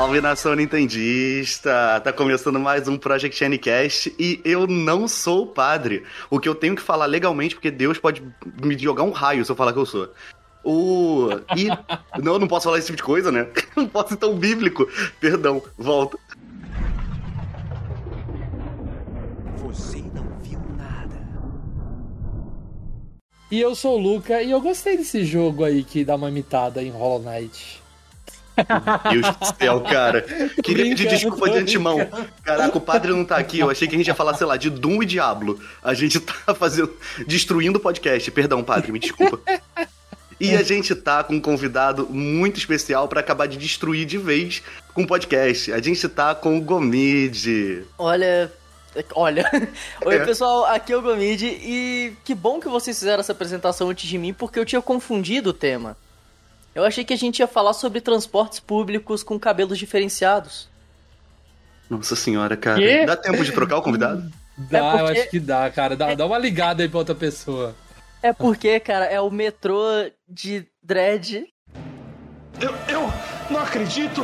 Salve nação nintendista! Tá começando mais um Project Ncast e eu não sou padre. O que eu tenho que falar legalmente, porque Deus pode me jogar um raio se eu falar que eu sou. O. E. não, não posso falar esse tipo de coisa, né? Não posso ser tão bíblico. Perdão, volta. Você não viu nada. E eu sou o Luca e eu gostei desse jogo aí que dá uma imitada em Hollow Knight. Deus do céu, cara. Queria pedir desculpa de antemão. Caraca, o padre não tá aqui. Eu achei que a gente ia falar, sei lá, de Doom e Diablo. A gente tá fazendo. destruindo o podcast. Perdão, padre, me desculpa. E a gente tá com um convidado muito especial para acabar de destruir de vez com o podcast. A gente tá com o Gomide. Olha. Olha. Oi, É. pessoal, aqui é o Gomide e que bom que vocês fizeram essa apresentação antes de mim, porque eu tinha confundido o tema. Eu achei que a gente ia falar sobre transportes públicos com cabelos diferenciados. Nossa senhora, cara. Quê? Dá tempo de trocar o convidado? Dá, É porque- eu acho que dá, cara. Dá, dá uma ligada aí pra outra pessoa. É porque, cara, é o metrô de dread. Eu, eu não acredito!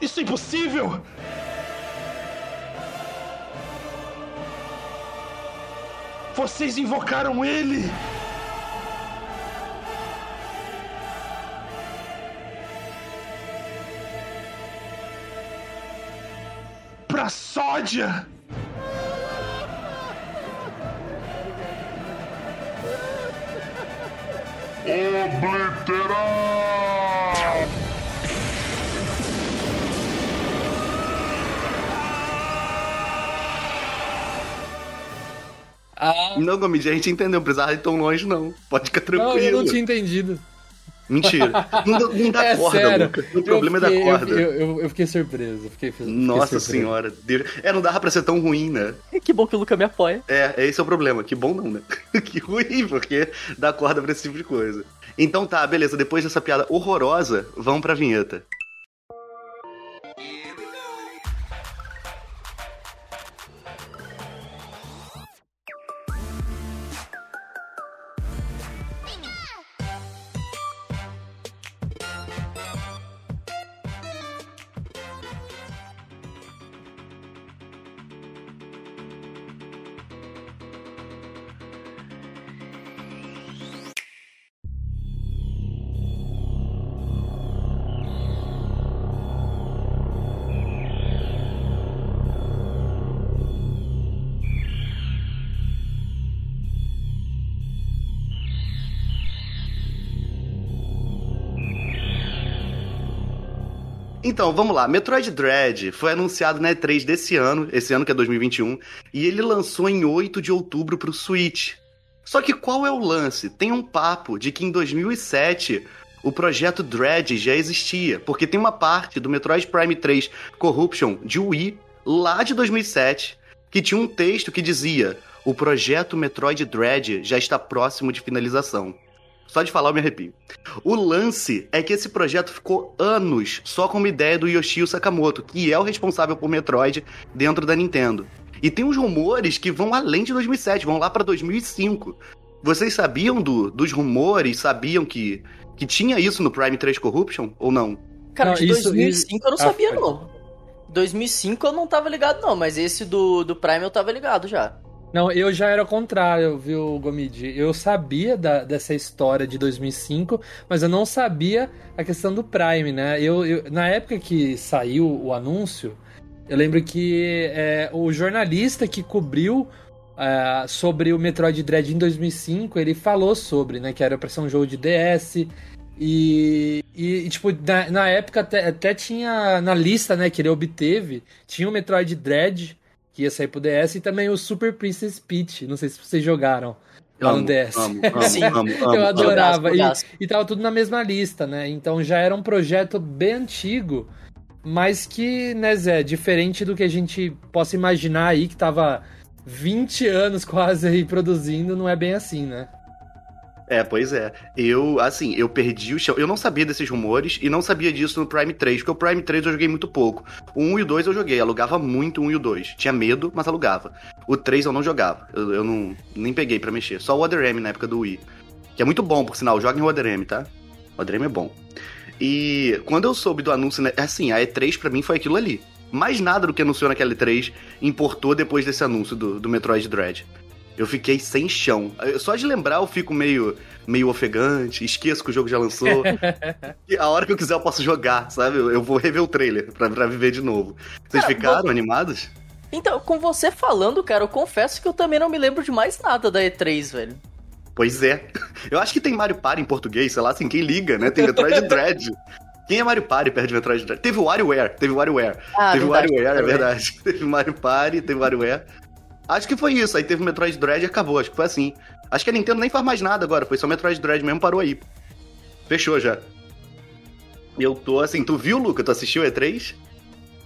Isso é impossível! Vocês invocaram ele! Pra sódia! Ah, Não, Gomide, a gente entendeu. Não precisava ir tão longe, não. Pode ficar não, tranquilo. eu não tinha entendido. Mentira. Não, dá- não dá é corda, sério. Luca. O problema eu é fiquei, da corda. Eu, eu, eu fiquei surpreso. Fiquei, fiquei Nossa surpreso. senhora. Deus. É, não dava pra ser tão ruim, né? Que bom que o Luca me apoia. É, esse é o problema. Que bom não, né? que ruim, porque dá corda pra esse tipo de coisa. Então tá, beleza. Depois dessa piada horrorosa, vamos pra vinheta. Então, vamos lá. Metroid Dread foi anunciado na E3 desse ano, esse ano que é 2021, e ele lançou em 8 de outubro pro Switch. Só que qual é o lance? Tem um papo de que em 2007 o projeto Dread já existia, porque tem uma parte do Metroid Prime 3 Corruption de Wii, lá de 2007, que tinha um texto que dizia: "O projeto Metroid Dread já está próximo de finalização". Só de falar eu me arrepio. O lance é que esse projeto ficou anos só com uma ideia do Yoshio Sakamoto, que é o responsável por Metroid dentro da Nintendo. E tem uns rumores que vão além de 2007, vão lá pra 2005. Vocês sabiam do- dos rumores? Sabiam que, que tinha isso no Prime 3 Corruption ou não? Cara, Não, de isso- 2005 eu não Ah, sabia, pode. não. 2005 eu não tava ligado, não, mas esse do, do Prime eu tava ligado já. Não, eu já era o contrário, viu, Gomidi? Eu sabia da- dessa história de 2005, mas eu não sabia a questão do Prime, né? Eu, eu- na época que saiu o anúncio, eu lembro que é, o jornalista que cobriu é, sobre o Metroid Dread em 2005, ele falou sobre, né? Que era pra ser um jogo de DS. E, e, tipo, na, na época até, até tinha na lista, né, que ele obteve, tinha o Metroid Dread, que ia sair pro DS, e também o Super Princess Peach. Não sei se vocês jogaram lá no DS. amo, amo, Sim. amo, Eu amo. adorava. E, e tava tudo na mesma lista, né? Então já era um projeto bem antigo, mas que, né, Zé, diferente do que a gente possa imaginar aí, que tava 20 anos quase aí produzindo, não é bem assim, né? É, pois é. Eu, assim, eu perdi o chão. Eu não sabia desses rumores e não sabia disso no Prime 3, porque o Prime 3 eu joguei muito pouco. O 1 e o 2 eu joguei, alugava muito o 1 e o 2. Tinha medo, mas alugava. O 3 eu não jogava. Eu, eu não nem peguei pra mexer. Só o Other M na época do Wii. Que é muito bom, por sinal. Joga em Other M, tá? O Dream é bom. E quando eu soube do anúncio, né, assim, a E3 pra mim foi aquilo ali. Mais nada do que anunciou naquela E3 importou depois desse anúncio do, do Metroid Dread. Eu fiquei sem chão. Só de lembrar eu fico meio, meio ofegante, esqueço que o jogo já lançou. e a hora que eu quiser eu posso jogar, sabe? Eu, vou rever o trailer pra, pra viver de novo. Vocês Cara, ficaram animados? Então, com você falando, cara, eu confesso que eu também não me lembro de mais nada da E3, velho. Pois é. Eu acho que tem Mario Party em português, sei lá, assim, quem liga, né? Tem Metroid Dread. Quem é Mario Party perto de Metroid Dread? Teve o WarioWare, teve o WarioWare. Ah, teve o WarioWare, é verdade. Teve Mario Party, teve WarioWare. Acho que foi isso, aí teve o Metroid Dread e acabou, acho que foi assim. Acho que a Nintendo nem faz mais nada agora, foi só Metroid Dread mesmo, parou aí. Fechou já. Eu tô assim, tu viu, Luca? Tu assistiu o E3?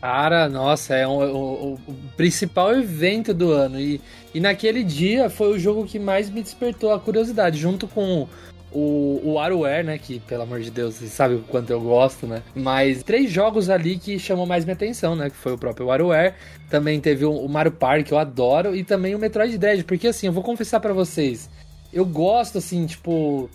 Cara, nossa, é um- o, o- o principal evento do ano. E, e naquele dia foi o jogo que mais me despertou a curiosidade, junto com o, o WarioWare, né? Que, pelo amor de Deus, vocês sabem o quanto eu gosto, né? Mas três jogos ali que chamou mais minha atenção, né? Que foi o próprio WarioWare. Também teve o, Mario Party, que eu adoro. E também o Metroid Dread. Porque, assim, eu vou confessar pra vocês. Eu gosto, assim, tipo...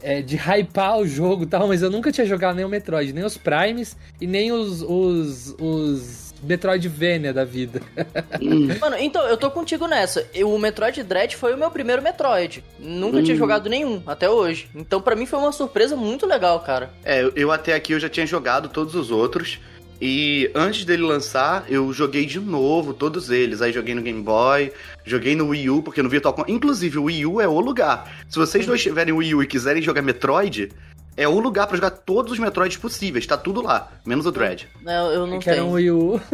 é, de hypar o jogo e tal, mas eu nunca tinha jogado nem o Metroid, nem os Primes e nem os, os, os Metroidvania da vida. Mano, então, eu tô contigo nessa. Eu- O Metroid Dread foi o meu primeiro Metroid. Nunca tinha Hum. jogado nenhum, até hoje. Então, pra mim, foi uma surpresa muito legal, cara. É, eu- até aqui eu já tinha jogado todos os outros. E antes dele lançar, eu joguei de novo todos eles. Aí joguei no Game Boy, joguei no Wii U, porque no Virtual Console. Inclusive, o Wii U é o lugar. Se vocês dois tiverem Wii U e quiserem jogar Metroid, é o lugar pra jogar todos os Metroids possíveis. Tá tudo lá, menos o Dread. Eu, eu não que era tenho. um Wii U.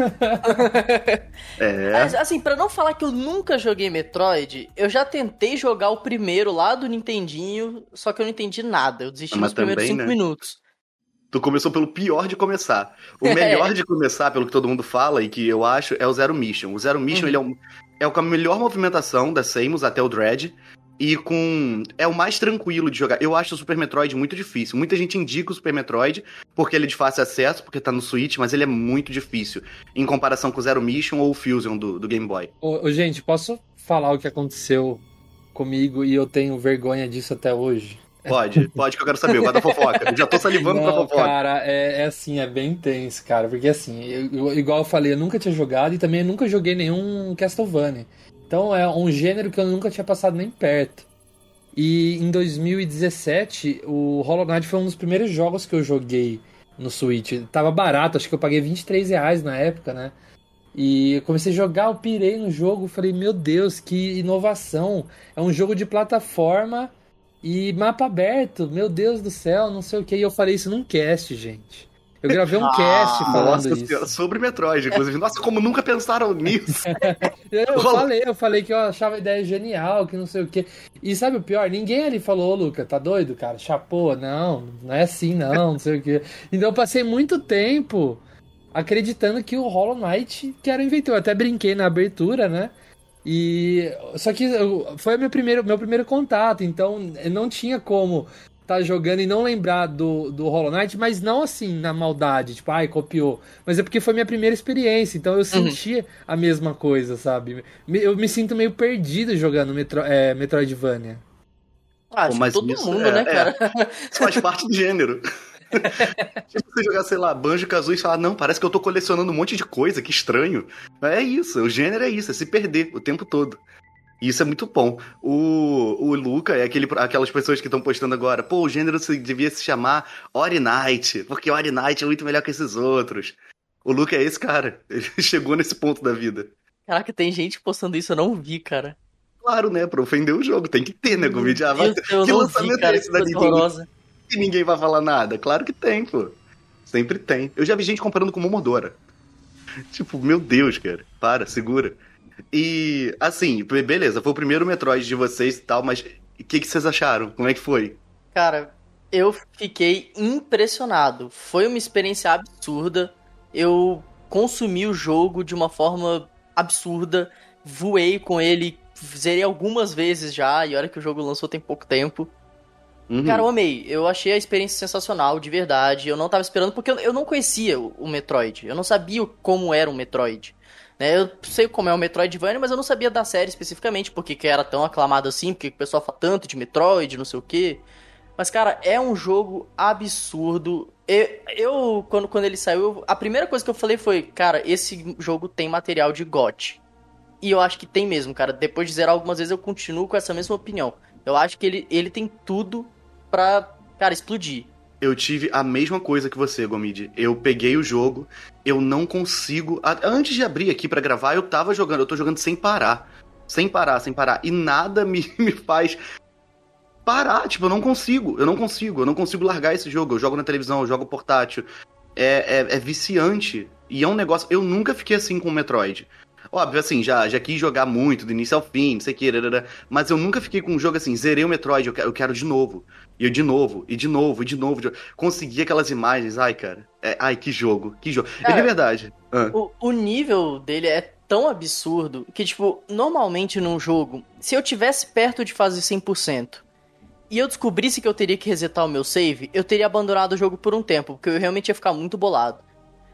É. Mas, assim, pra não falar que eu nunca joguei Metroid, eu já tentei jogar o primeiro lá do Nintendinho, só que eu não entendi nada. Eu desisti Mas nos primeiros também, cinco né? minutos. Tu começou pelo pior de começar. O É. melhor de começar, pelo que todo mundo fala e que eu acho, é o Zero Mission. O Zero Mission, Uhum. ele é, um, é o com a melhor movimentação da Samus até o Dread. E com. É o mais tranquilo de jogar. Eu acho o Super Metroid muito difícil. Muita gente indica o Super Metroid porque ele é de fácil acesso, porque tá no Switch, mas ele é muito difícil. Em comparação com o Zero Mission ou o Fusion do, do Game Boy. Ô, ô, gente, posso falar o que aconteceu comigo e eu tenho vergonha disso até hoje? Pode, pode que eu quero saber. Eu gosto da fofoca. Eu já tô salivando pra Não, fofoca. cara, é, é assim, é bem tenso, cara. Porque assim, eu- eu- igual eu falei, eu nunca tinha jogado e também nunca joguei nenhum Castlevania. Então é um gênero que eu nunca tinha passado nem perto. E em 2017, o Hollow Knight foi um dos primeiros jogos que eu joguei no Switch. Tava barato, acho que eu paguei 23 reais na época, né? E eu comecei a jogar, eu pirei no jogo, falei, meu Deus, que inovação! É um jogo de plataforma e mapa aberto, meu Deus do céu, não sei o que. E eu falei isso num cast, gente. Eu gravei um cast falando Nossa isso. Sobre Metroid, inclusive. Nossa, como nunca pensaram nisso. Eu falei, eu falei que eu achava a ideia genial, que não sei o que. E sabe o pior? Ninguém ali falou, ô Luca, tá doido, cara? Chapô, não, não é assim, não, não sei o que. Então eu passei muito tempo acreditando que o Hollow Knight que era o inventor. Eu até brinquei na abertura, né? E só que eu- foi meu primeiro, meu primeiro contato, então não tinha como estar jogando e não lembrar do, do Hollow Knight, mas não assim na maldade, tipo, ai, copiou. Mas é porque foi minha primeira experiência, então eu sentia a mesma coisa, sabe? Eu me sinto meio perdido jogando Metro, é, Metroidvania. Ah, acho que mas todo isso mundo, é- né, é. cara? Isso faz parte do gênero. Se você jogar, sei lá, Banjo Kazooie e falar, não, parece que eu tô colecionando um monte de coisa, que estranho. É isso, o gênero é isso, é se perder o tempo todo. Isso é muito bom. O, o Luca é aquele, aquelas pessoas que estão postando agora, pô, o gênero se, devia se chamar Ori Knight, porque Ori Knight é muito melhor que esses outros. O Luca é esse cara. Ele chegou nesse ponto da vida. Caraca, tem gente postando isso, eu não vi, cara. Claro, né? Pra ofender o jogo. Tem que ter, né, Deus, eu que lançamento vi, cara, é esse da Nintendo? que ninguém vai falar nada? Claro que tem, pô. Sempre tem. Eu já vi gente comparando com Momodora. Tipo, meu Deus, cara. Para, segura. E, assim, be- beleza, foi o primeiro Metroid de vocês e tal, mas o que, que vocês acharam? Como é que foi? Cara, eu fiquei impressionado. Foi uma experiência absurda. Eu consumi o jogo de uma forma absurda. Voei com ele, zerei algumas vezes já, e olha que o jogo lançou tem pouco tempo. Uhum. Cara, eu amei. Eu achei a experiência sensacional, de verdade. Eu não tava esperando, porque eu, eu não conhecia o, o Metroid. Eu não sabia como era um Metroid. Né? Eu sei como é o Metroidvania, mas eu não sabia da série especificamente, porque que era tão aclamado assim, porque o pessoal fala tanto de Metroid, não sei o quê. Mas, cara, é um jogo absurdo. Eu, eu quando, quando ele saiu, a primeira coisa que eu falei foi, cara, esse jogo tem material de GOT. E eu acho que tem mesmo, cara. Depois de zerar algumas vezes, eu continuo com essa mesma opinião. Eu acho que ele, ele tem tudo pra, cara, explodir. Eu tive a mesma coisa que você, Gomid. Eu peguei o jogo, eu não consigo. Antes de abrir aqui para gravar, eu tava jogando, eu tô jogando sem parar. Sem parar, sem parar. E nada me, me faz parar. Tipo, eu não consigo, eu não consigo, eu não consigo largar esse jogo. Eu jogo na televisão, eu jogo portátil. É, é, é viciante. E é um negócio. Eu nunca fiquei assim com o Metroid. Óbvio, assim, já, já quis jogar muito, do início ao fim, não sei o que, mas eu nunca fiquei com um jogo assim, zerei o Metroid, eu quero, eu quero de novo. E eu de novo, e de novo, e de novo. De... Consegui aquelas imagens, ai, cara. É, ai, que jogo, que jogo. Cara, é de verdade. Ah. O, o nível dele é tão absurdo que, tipo, normalmente num jogo, se eu tivesse perto de fazer 100%, e eu descobrisse que eu teria que resetar o meu save, eu teria abandonado o jogo por um tempo, porque eu realmente ia ficar muito bolado.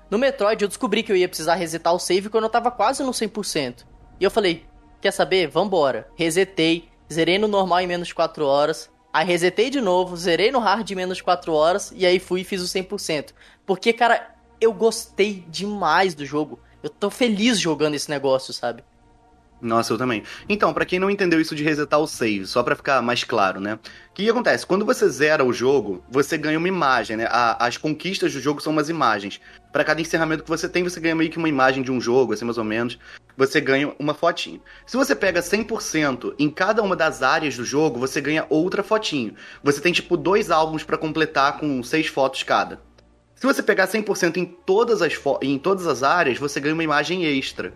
No Metroid, eu descobri que eu ia precisar resetar o save quando eu tava quase no 100%. E eu falei, quer saber? Vambora. Resetei, zerei no normal em menos de 4 horas. Aí resetei de novo, zerei no hard em menos de 4 horas. E aí fui e fiz o 100%. Porque, cara, eu gostei demais do jogo. Eu tô feliz jogando esse negócio, sabe? Nossa, eu também. Então, para quem não entendeu isso de resetar o save, só para ficar mais claro, né? O que, acontece? Quando você zera o jogo, você ganha uma imagem, né? A, as conquistas do jogo são umas imagens. Para cada encerramento que você tem, você ganha meio que uma imagem de um jogo, assim, mais ou menos. Você ganha uma fotinho. Se você pega 100% em cada uma das áreas do jogo, você ganha outra fotinho. Você tem, tipo, dois álbuns para completar com seis fotos cada. Se você pegar 100% em todas, as em todas as áreas, você ganha uma imagem extra.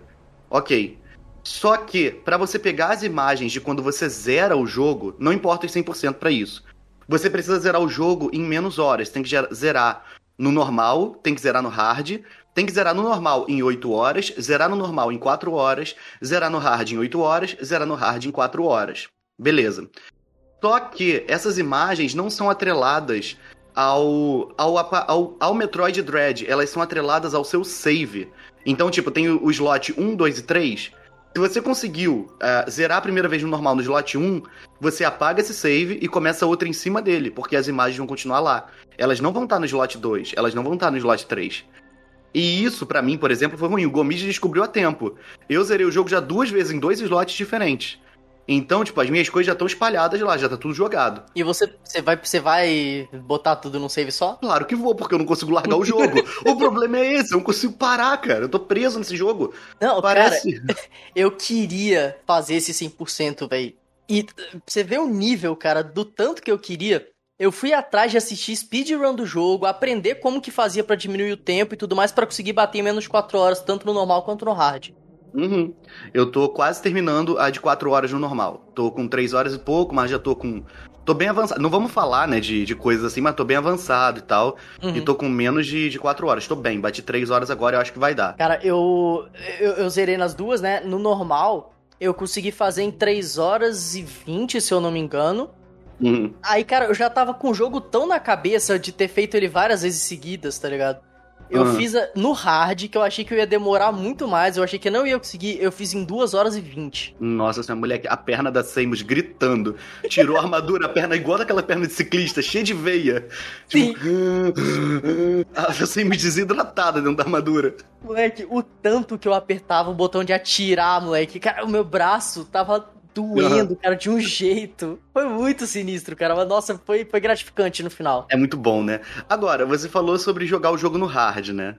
Ok. Só que, para você pegar as imagens de quando você zera o jogo, não importa os 100% para isso. Você precisa zerar o jogo em menos horas. Tem que zerar no normal, tem que zerar no hard, tem que zerar no normal em 8 horas, zerar no normal em 4 horas, zerar no hard em 8 horas, zerar no hard em 4 horas. Beleza. Só que essas imagens não são atreladas ao, ao, ao, ao Metroid Dread, elas são atreladas ao seu save. Então, tipo, tem o slot 1, 2 e 3 se você conseguiu uh, zerar a primeira vez no normal no slot 1, você apaga esse save e começa outra em cima dele, porque as imagens vão continuar lá. Elas não vão estar no slot 2, elas não vão estar no slot 3. E isso, para mim, por exemplo, foi ruim. O Gomid descobriu a tempo. Eu zerei o jogo já duas vezes em dois slots diferentes. Então, tipo, as minhas coisas já estão espalhadas lá, já tá tudo jogado. E você, você, vai, você vai botar tudo num save só? Claro que vou, porque eu não consigo largar o jogo. o problema é esse, eu não consigo parar, cara. Eu tô preso nesse jogo. Não, Parece... cara, eu queria fazer esse 100%, velho. E você vê o nível, cara, do tanto que eu queria. Eu fui atrás de assistir speedrun do jogo, aprender como que fazia para diminuir o tempo e tudo mais para conseguir bater em menos de 4 horas, tanto no normal quanto no hard. Uhum. Eu tô quase terminando a de 4 horas no normal. Tô com 3 horas e pouco, mas já tô com. Tô bem avançado. Não vamos falar, né, de, de coisas assim, mas tô bem avançado e tal. Uhum. E tô com menos de, de 4 horas. Tô bem, bati 3 horas agora, eu acho que vai dar. Cara, eu, eu, eu zerei nas duas, né? No normal, eu consegui fazer em 3 horas e 20, se eu não me engano. Uhum. Aí, cara, eu já tava com o jogo tão na cabeça de ter feito ele várias vezes seguidas, tá ligado? Eu uhum. fiz no hard, que eu achei que eu ia demorar muito mais. Eu achei que não ia conseguir. Eu fiz em 2 horas e 20. Nossa, essa mulher, a perna da Samus gritando. Tirou a armadura, a perna igual daquela perna de ciclista, cheia de veia. Tipo, Sim. Tipo, a Samus desidratada dentro da armadura. Moleque, o tanto que eu apertava o botão de atirar, moleque. Cara, o meu braço tava doendo, cara, de um jeito. Foi muito sinistro, cara. Mas, nossa, foi, foi gratificante no final. É muito bom, né? Agora, você falou sobre jogar o jogo no hard, né?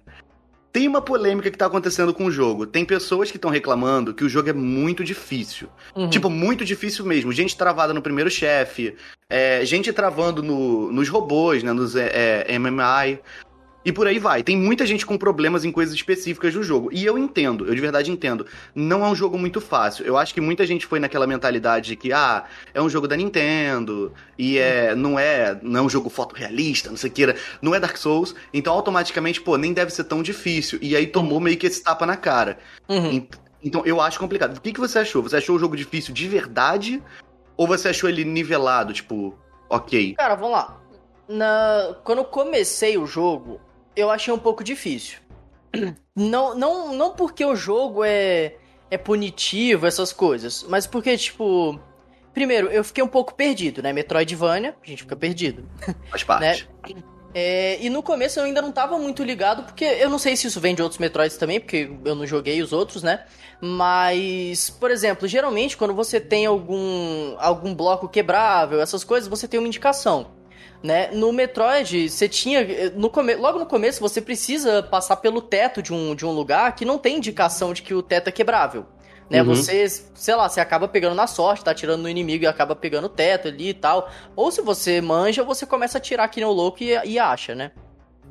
Tem uma polêmica que tá acontecendo com o jogo. Tem pessoas que estão reclamando que o jogo é muito difícil. Uhum. Tipo, muito difícil mesmo. Gente travada no primeiro chefe, é, gente travando no, nos robôs, né? Nos é, é, MMI. E por aí vai. Tem muita gente com problemas em coisas específicas do jogo. E eu entendo, eu de verdade entendo. Não é um jogo muito fácil. Eu acho que muita gente foi naquela mentalidade de que, ah, é um jogo da Nintendo, e é, não é, não é um jogo fotorrealista, não sei o que, não é Dark Souls, então automaticamente, pô, nem deve ser tão difícil. E aí tomou meio que esse tapa na cara. Uhum. Então eu acho complicado. O que, que você achou? Você achou o jogo difícil de verdade? Ou você achou ele nivelado, tipo, ok? Cara, vamos lá. Na... Quando eu comecei o jogo, eu achei um pouco difícil. Não, não, não porque o jogo é, é punitivo, essas coisas, mas porque, tipo, primeiro, eu fiquei um pouco perdido, né? Metroidvania, a gente fica perdido. Faz parte. Né? É, e no começo eu ainda não tava muito ligado, porque eu não sei se isso vem de outros Metroids também, porque eu não joguei os outros, né? Mas, por exemplo, geralmente quando você tem algum, algum bloco quebrável, essas coisas, você tem uma indicação. Né? No Metroid, você tinha. No come, logo no começo, você precisa passar pelo teto de um, de um lugar que não tem indicação de que o teto é quebrável. Né? Uhum. Você, sei lá, você acaba pegando na sorte, tá atirando no inimigo e acaba pegando o teto ali e tal. Ou se você manja, você começa a atirar aqui no louco e, e acha, né?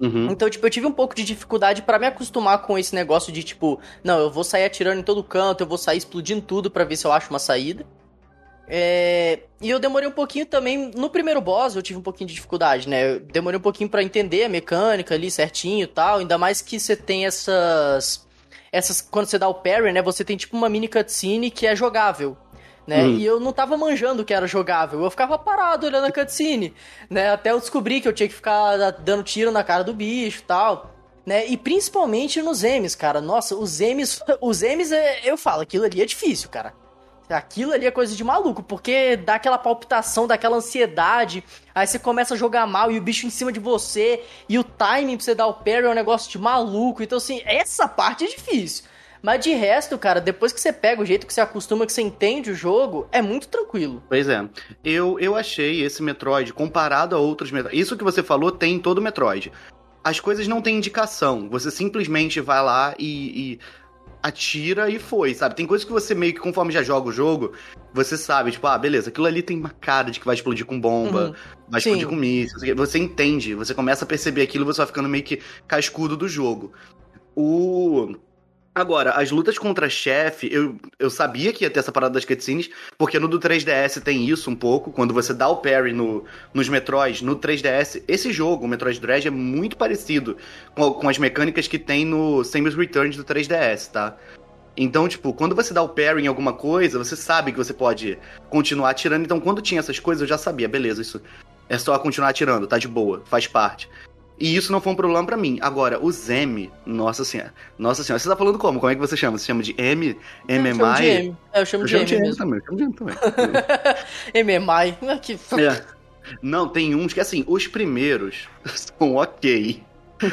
Uhum. Então, tipo, eu tive um pouco de dificuldade para me acostumar com esse negócio de, tipo, não, eu vou sair atirando em todo canto, eu vou sair explodindo tudo para ver se eu acho uma saída. É... E eu demorei um pouquinho também. No primeiro boss, eu tive um pouquinho de dificuldade, né? Eu demorei um pouquinho para entender a mecânica ali certinho e tal. Ainda mais que você tem essas essas quando você dá o parry, né, você tem tipo uma mini cutscene que é jogável. Né? Uhum. E eu não tava manjando que era jogável. Eu ficava parado olhando a cutscene, né? Até eu descobri que eu tinha que ficar dando tiro na cara do bicho e tal. Né? E principalmente nos M's, cara. Nossa, os M's, os M's, é, eu falo, aquilo ali é difícil, cara. Aquilo ali é coisa de maluco, porque dá aquela palpitação, dá aquela ansiedade, aí você começa a jogar mal e o bicho em cima de você, e o timing pra você dar o parry é um negócio de maluco. Então, assim, essa parte é difícil. Mas de resto, cara, depois que você pega o jeito que você acostuma, que você entende o jogo, é muito tranquilo. Pois é. Eu, eu achei esse Metroid, comparado a outros Metroid. Isso que você falou tem em todo Metroid. As coisas não têm indicação. Você simplesmente vai lá e, e atira e foi, sabe? Tem coisas que você meio que, conforme já joga o jogo, você sabe, tipo, ah, beleza, aquilo ali tem uma cara de que vai explodir com bomba, uhum. vai Sim. explodir com mísseis. Você entende, você começa a perceber aquilo, você vai ficando meio que cascudo do jogo. O Agora, as lutas contra chefe, eu, eu sabia que ia ter essa parada das cutscenes, porque no do 3DS tem isso um pouco, quando você dá o parry no, nos Metroids, no 3DS, esse jogo, o Metroid Dread, é muito parecido com, com as mecânicas que tem no Samus Returns do 3DS, tá? Então, tipo, quando você dá o parry em alguma coisa, você sabe que você pode continuar atirando. Então, quando tinha essas coisas, eu já sabia, beleza, isso é só continuar atirando, tá de boa, faz parte. E isso não foi um problema para mim. Agora, o Zemi, nossa senhora. Nossa senhora, você tá falando como? Como é que você chama? Você chama de M? MMI? Eu chamo de M. É, eu chamo eu de, chamo de M, M também. Eu chamo de M também. MMI. Que... É. Não, tem uns que, assim, os primeiros são ok.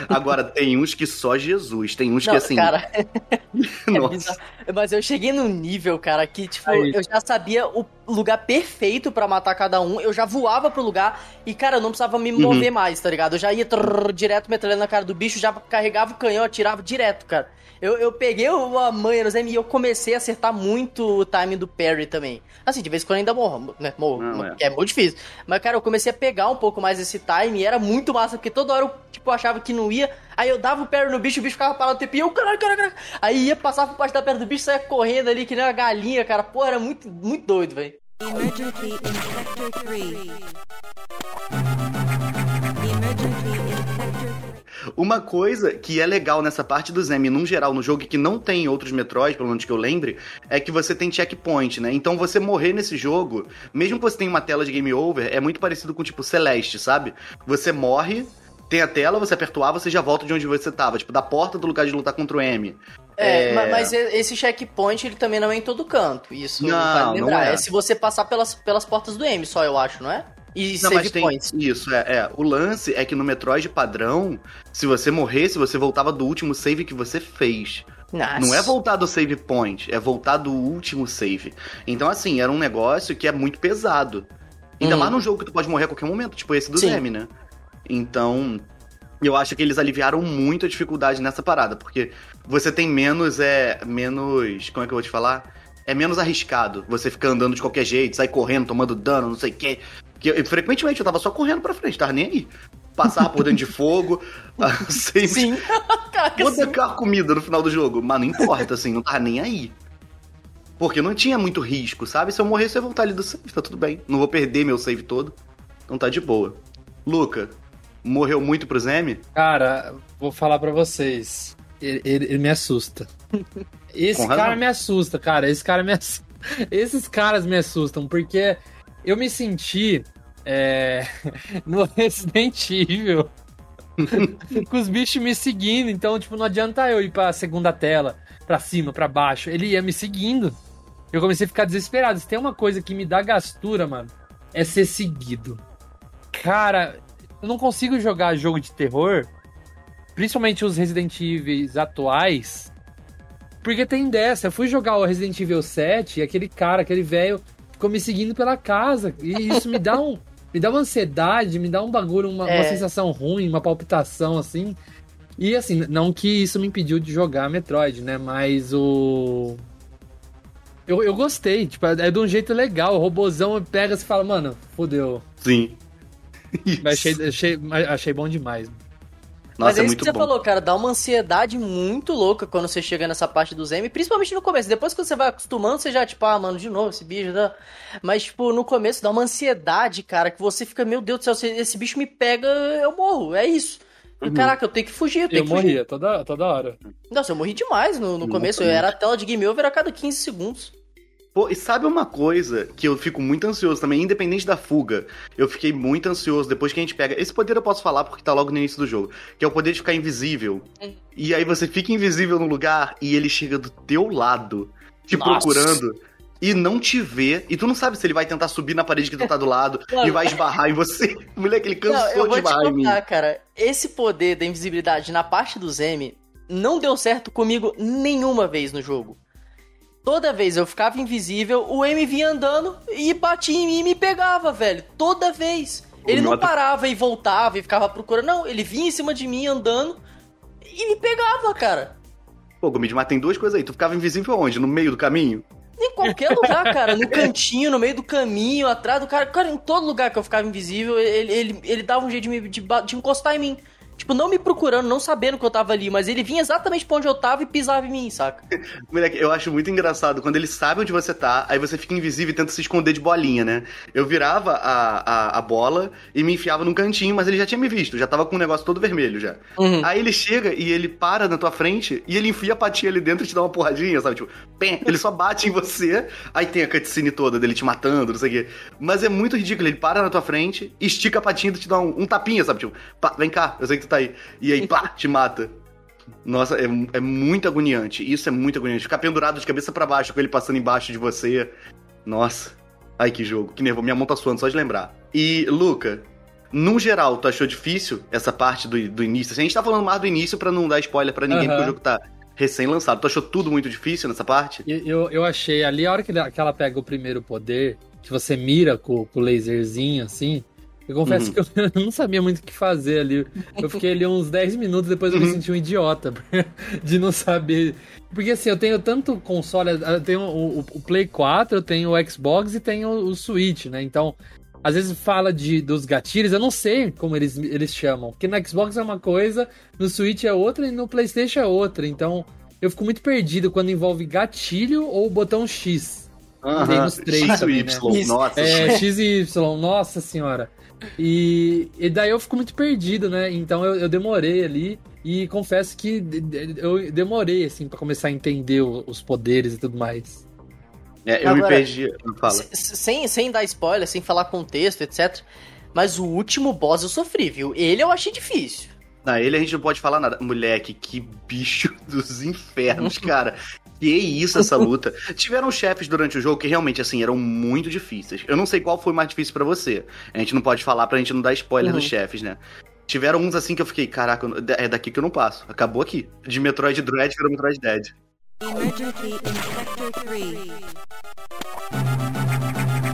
Agora, tem uns que só Jesus. Tem uns não, que assim. Cara, Nossa. É mas eu cheguei num nível, cara, que, tipo, Aí. eu já sabia o lugar perfeito para matar cada um. Eu já voava pro lugar e, cara, eu não precisava me mover uhum. mais, tá ligado? Eu já ia trrr, direto metralhando na cara do bicho, já carregava o canhão, atirava direto, cara. Eu, eu peguei a manha no Zem e eu comecei a acertar muito o timing do parry também. Assim, de vez em quando ainda morro, né? Morro. Não, é. é. muito difícil. Mas, cara, eu comecei a pegar um pouco mais esse time e era muito massa, porque toda hora eu, tipo, achava que não ia. Aí eu dava o parry no bicho, o bicho ficava parado o tempo e eu, caralho, caralho, caralho. Aí ia, passava por baixo da perna do bicho, saia correndo ali que nem uma galinha, cara. Pô, era muito, muito doido, velho. Emergency in Sector 3. Uma coisa que é legal nessa parte do Zemi, num geral, no jogo, que não tem em outros Metroid, pelo menos que eu lembre, é que você tem checkpoint, né? Então você morrer nesse jogo, mesmo que você tenha uma tela de game over, é muito parecido com, tipo, Celeste, sabe? Você morre, tem a tela, você aperta o A, você já volta de onde você tava, tipo, da porta do lugar de lutar contra o M. É, é... mas esse checkpoint ele também não é em todo canto. Isso não, vale lembrar. É. é. se você passar pelas, pelas portas do M, só eu acho, não é? E não, save points. Isso, é, é. O lance é que no Metroid padrão, se você morresse, você voltava do último save que você fez. Nossa. Não é voltar do save point, é voltar do último save. Então, assim, era um negócio que é muito pesado. Ainda hum. mais num jogo que tu pode morrer a qualquer momento, tipo esse do Zemi, né? Então, eu acho que eles aliviaram muito a dificuldade nessa parada, porque você tem menos, é, menos, como é que eu vou te falar? É menos arriscado você ficar andando de qualquer jeito, sair correndo, tomando dano, não sei o quê. Que eu, frequentemente eu tava só correndo pra frente, tava nem aí. Passava por dentro de fogo, sempre. Sim. Toda aquela comida no final do jogo. Mas não importa, assim, não tava nem aí. Porque não tinha muito risco, sabe? Se eu morresse, eu ia voltar ali do save, tá tudo bem. Não vou perder meu save todo. Então tá de boa. Luca, morreu muito pro Zemi? Cara, vou falar para vocês. Ele, ele, ele, me assusta. Esse cara me assusta, cara. Esse cara me assusta. Esses caras me assustam, porque eu me senti é, no Resident Evil com os bichos me seguindo. Então, tipo, não adianta eu ir pra segunda tela, pra cima, pra baixo. Ele ia me seguindo. eu comecei a ficar desesperado. Se tem uma coisa que me dá gastura, mano, é ser seguido. Cara, eu não consigo jogar jogo de terror, principalmente os Resident Evil atuais, porque tem dessa. Eu fui jogar o Resident Evil 7 e aquele cara, aquele velho, ficou me seguindo pela casa. E isso me dá um. me dá uma ansiedade, me dá um bagulho, uma, é. uma sensação ruim, uma palpitação, assim. E assim, não que isso me impediu de jogar Metroid, né? Mas o. Eu, eu gostei, tipo, é de um jeito legal. O robozão pega e fala, mano, fodeu. Sim. Mas achei, achei, achei bom demais. Nossa, Mas é, é isso que você bom. falou, cara, dá uma ansiedade muito louca quando você chega nessa parte do Zeme, principalmente no começo. Depois que você vai acostumando, você já, tipo, ah, mano, de novo esse bicho. Tá? Mas, tipo, no começo dá uma ansiedade, cara, que você fica, meu Deus do céu, se esse bicho me pega, eu morro. É isso. Uhum. Caraca, eu tenho que fugir, eu tenho eu que morria fugir. toda, toda hora. Nossa, eu morri demais no, no começo. Eu era a tela de game over a cada 15 segundos. Pô, e sabe uma coisa que eu fico muito ansioso também, independente da fuga? Eu fiquei muito ansioso depois que a gente pega. Esse poder eu posso falar porque tá logo no início do jogo. Que é o poder de ficar invisível. Uhum. E aí você fica invisível no lugar e ele chega do teu lado, te Nossa. procurando. E não te vê, e tu não sabe se ele vai tentar subir na parede que tu tá do lado e vai esbarrar em você. Moleque, ele cansou não, de esbarrar em mim. cara, esse poder da invisibilidade na parte do Zemi não deu certo comigo nenhuma vez no jogo. Toda vez eu ficava invisível, o M vinha andando e batia em mim e me pegava, velho. Toda vez. Ele não parava e voltava e ficava procurando. Não, ele vinha em cima de mim andando e me pegava, cara. Pô, Gomid, mas tem duas coisas aí. Tu ficava invisível onde? No meio do caminho? Em qualquer lugar, cara. No cantinho, no meio do caminho, atrás do cara. Cara, em todo lugar que eu ficava invisível, ele, ele, ele dava um jeito de, me, de, de encostar em mim. Tipo, não me procurando, não sabendo que eu tava ali, mas ele vinha exatamente pra onde eu tava e pisava em mim, saca? Moleque, eu acho muito engraçado quando ele sabe onde você tá, aí você fica invisível e tenta se esconder de bolinha, né? Eu virava a, a, a bola e me enfiava num cantinho, mas ele já tinha me visto, já tava com o negócio todo vermelho já. Uhum. Aí ele chega e ele para na tua frente e ele enfia a patinha ali dentro e te dá uma porradinha, sabe? Tipo, pem, ele só bate em você, aí tem a cutscene toda dele te matando, não sei o quê. Mas é muito ridículo, ele para na tua frente, estica a patinha e te dá um, um tapinha, sabe? Tipo, pá, vem cá, eu sei que tá aí. E aí, pá, te mata. Nossa, é, é muito agoniante. Isso é muito agoniante. Ficar pendurado de cabeça para baixo, com ele passando embaixo de você. Nossa. Ai, que jogo. Que nervoso. Minha mão tá suando só de lembrar. E, Luca, no geral, tu achou difícil essa parte do, do início? Assim, a gente tá falando mais do início para não dar spoiler para ninguém, uhum. porque o jogo tá recém-lançado. Tu achou tudo muito difícil nessa parte? Eu, eu achei ali, a hora que ela pega o primeiro poder, que você mira com, com o laserzinho, assim, eu confesso uhum. que eu não sabia muito o que fazer ali. Eu fiquei ali uns 10 minutos, depois eu me uhum. senti um idiota de não saber. Porque assim, eu tenho tanto console, eu tenho o, o Play 4, eu tenho o Xbox e tenho o Switch, né? Então, às vezes fala de, dos gatilhos, eu não sei como eles, eles chamam. Porque no Xbox é uma coisa, no Switch é outra e no PlayStation é outra. Então, eu fico muito perdido quando envolve gatilho ou botão X. Uhum. Tem nos três X também, né? Y, nossa. É, X e Y, nossa senhora. E, e daí eu fico muito perdido, né? Então eu, eu demorei ali e confesso que eu demorei, assim, para começar a entender os poderes e tudo mais. É, eu Agora, me perdi. Fala. Sem, sem dar spoiler, sem falar contexto, etc. Mas o último boss eu sofri, viu? Ele eu achei difícil. Na ele a gente não pode falar nada. Moleque, que bicho dos infernos, cara. Que isso essa luta. Tiveram chefes durante o jogo que realmente, assim, eram muito difíceis. Eu não sei qual foi mais difícil para você. A gente não pode falar pra gente não dar spoiler uhum. dos chefes, né? Tiveram uns assim que eu fiquei, caraca, é daqui que eu não passo. Acabou aqui. De Metroid Dread virou Metroid Dead. Emergency in Sector 3.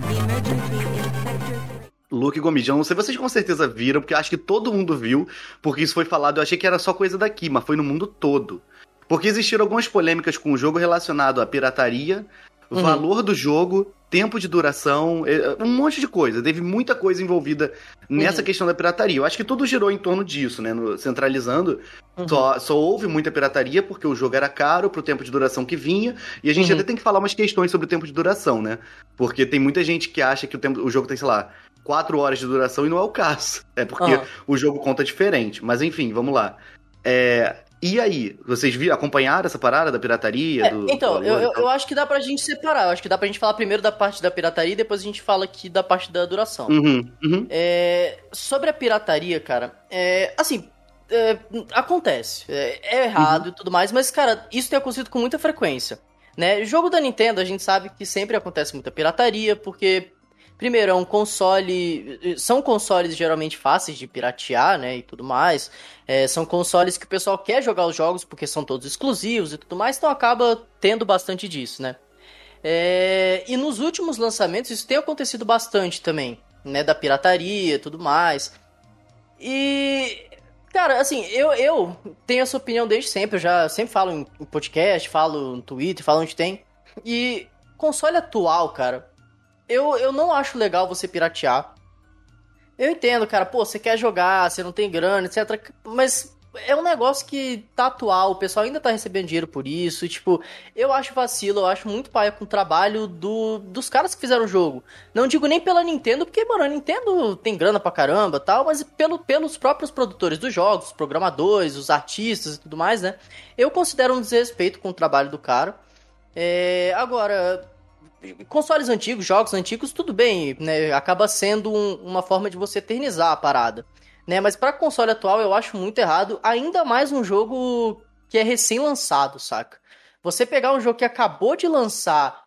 Emergency in Sector Luke Gomidão, não sei vocês com certeza viram, porque eu acho que todo mundo viu, porque isso foi falado, eu achei que era só coisa daqui, mas foi no mundo todo. Porque existiram algumas polêmicas com o jogo relacionado à pirataria, uhum. valor do jogo, tempo de duração, é, um monte de coisa. Teve muita coisa envolvida nessa uhum. questão da pirataria. Eu acho que tudo girou em torno disso, né? No, centralizando. Uhum. Só, só houve muita pirataria porque o jogo era caro pro tempo de duração que vinha. E a gente uhum. até tem que falar umas questões sobre o tempo de duração, né? Porque tem muita gente que acha que o, tempo, o jogo tem, sei lá, quatro horas de duração e não é o caso. É porque o jogo conta diferente. Mas enfim, vamos lá. É, e aí, vocês viram, acompanharam essa parada da pirataria? É, do, então, do eu, eu, acho que dá pra gente separar. Eu acho que dá pra gente falar primeiro da parte da pirataria e depois a gente fala aqui da parte da duração. Uhum, uhum. É, sobre a pirataria, cara, é, assim, é, acontece. É, é errado uhum. e tudo mais, mas, cara, isso tem acontecido com muita frequência. Né? Jogo da Nintendo, a gente sabe que sempre acontece muita pirataria, porque Primeiro, é um console. São consoles geralmente fáceis de piratear, né? E tudo mais. É, são consoles que o pessoal quer jogar os jogos porque são todos exclusivos e tudo mais, então acaba tendo bastante disso, né? É, e nos últimos lançamentos isso tem acontecido bastante também, né? Da pirataria e tudo mais. E. Cara, assim, eu, eu tenho essa opinião desde sempre. Eu já sempre falo em podcast, falo no Twitter, falo onde tem. E console atual, cara, eu, eu não acho legal você piratear. Eu entendo, cara, pô, você quer jogar, você não tem grana, etc. Mas é um negócio que tá atual, o pessoal ainda tá recebendo dinheiro por isso. Tipo, eu acho vacilo, eu acho muito paia com o trabalho do, dos caras que fizeram o jogo. Não digo nem pela Nintendo, porque, mano, a Nintendo tem grana pra caramba tal, mas pelo, pelos próprios produtores dos jogos, os programadores, os artistas e tudo mais, né? Eu considero um desrespeito com o trabalho do cara. É, agora, consoles antigos, jogos antigos, tudo bem, né? Acaba sendo um, uma forma de você eternizar a parada, né? Mas para console atual eu acho muito errado, ainda mais um jogo que é recém-lançado, saca? Você pegar um jogo que acabou de lançar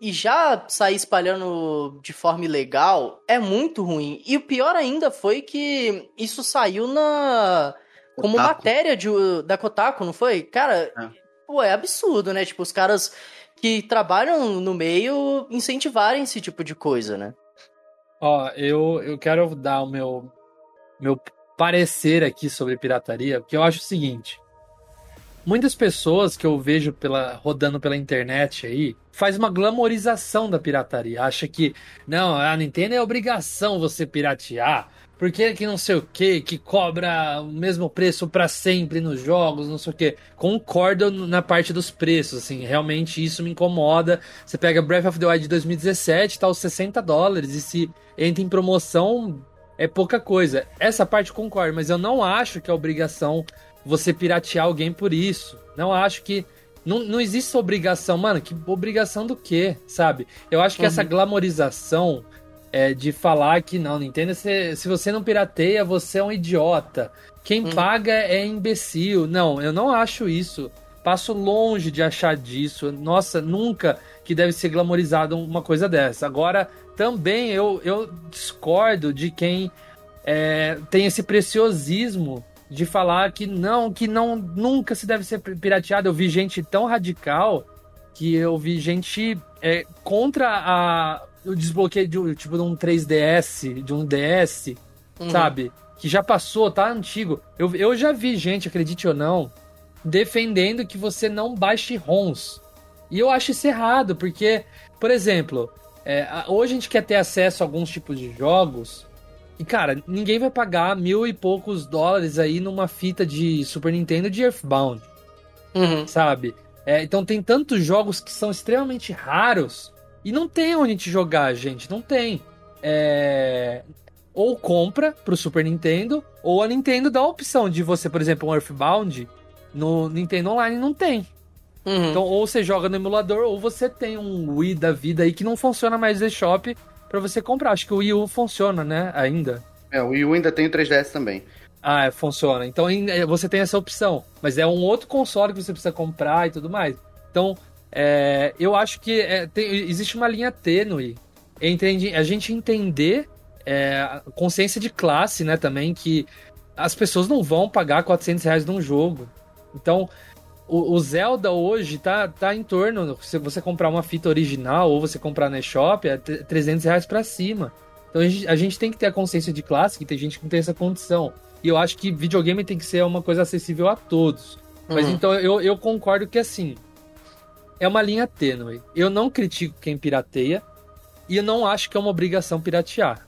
e já sair espalhando de forma ilegal é muito ruim. E o pior ainda foi que isso saiu na como Kotaku. matéria de, da Kotaku, não foi? Cara, é. pô, é absurdo, né? Tipo, os caras que trabalham no meio incentivarem esse tipo de coisa, né? Ó, eu, eu quero dar o meu, meu parecer aqui sobre pirataria, porque eu acho o seguinte. Muitas pessoas que eu vejo pela, rodando pela internet aí faz uma glamorização da pirataria. Acha que, não, a Nintendo é obrigação você piratear por que, que não sei o que, que cobra o mesmo preço para sempre nos jogos, não sei o que. Concordo na parte dos preços, assim, realmente isso me incomoda. Você pega Breath of the Wild de 2017, tá aos 60 dólares, e se entra em promoção, é pouca coisa. Essa parte concordo, mas eu não acho que é obrigação você piratear alguém por isso. Não acho que. Não, não existe obrigação, mano. Que obrigação do quê, sabe? Eu acho que uhum. essa glamorização é, de falar que não, Nintendo, se, se você não pirateia, você é um idiota. Quem hum. paga é imbecil. Não, eu não acho isso. Passo longe de achar disso. Nossa, nunca que deve ser glamorizado uma coisa dessa. Agora, também eu, eu discordo de quem é, tem esse preciosismo de falar que não, que não nunca se deve ser pirateado. Eu vi gente tão radical que eu vi gente é, contra a, o desbloqueio de, tipo, de um 3DS, de um DS, uhum. sabe? Que já passou, tá antigo. Eu, eu já vi gente, acredite ou não, defendendo que você não baixe ROMs. E eu acho isso errado, porque, por exemplo, é, hoje a gente quer ter acesso a alguns tipos de jogos. E, cara, ninguém vai pagar mil e poucos dólares aí numa fita de Super Nintendo de Earthbound. Uhum. Sabe? É, então tem tantos jogos que são extremamente raros e não tem onde gente jogar, gente. Não tem. É... Ou compra pro Super Nintendo, ou a Nintendo dá a opção de você, por exemplo, um Earthbound, no Nintendo Online não tem. Uhum. Então, ou você joga no emulador, ou você tem um Wii da vida aí que não funciona mais no eShop para você comprar. Acho que o Wii U funciona, né? Ainda. É, o Wii U ainda tem o 3DS também. Ah, é, funciona. Então você tem essa opção. Mas é um outro console que você precisa comprar e tudo mais. Então, é, eu acho que é, tem, existe uma linha tênue entre a gente entender é, a consciência de classe, né, também, que as pessoas não vão pagar 400 reais num jogo. Então, o, o, Zelda hoje tá, tá em torno, se você comprar uma fita original ou você comprar na eShop, é 300 reais pra cima. Então, a gente, a gente tem que ter a consciência de classe, que tem gente que não tem essa condição. E eu acho que videogame tem que ser uma coisa acessível a todos. Mas uhum. então, eu, eu concordo que, assim, é uma linha tênue. Eu não critico quem pirateia e eu não acho que é uma obrigação piratear,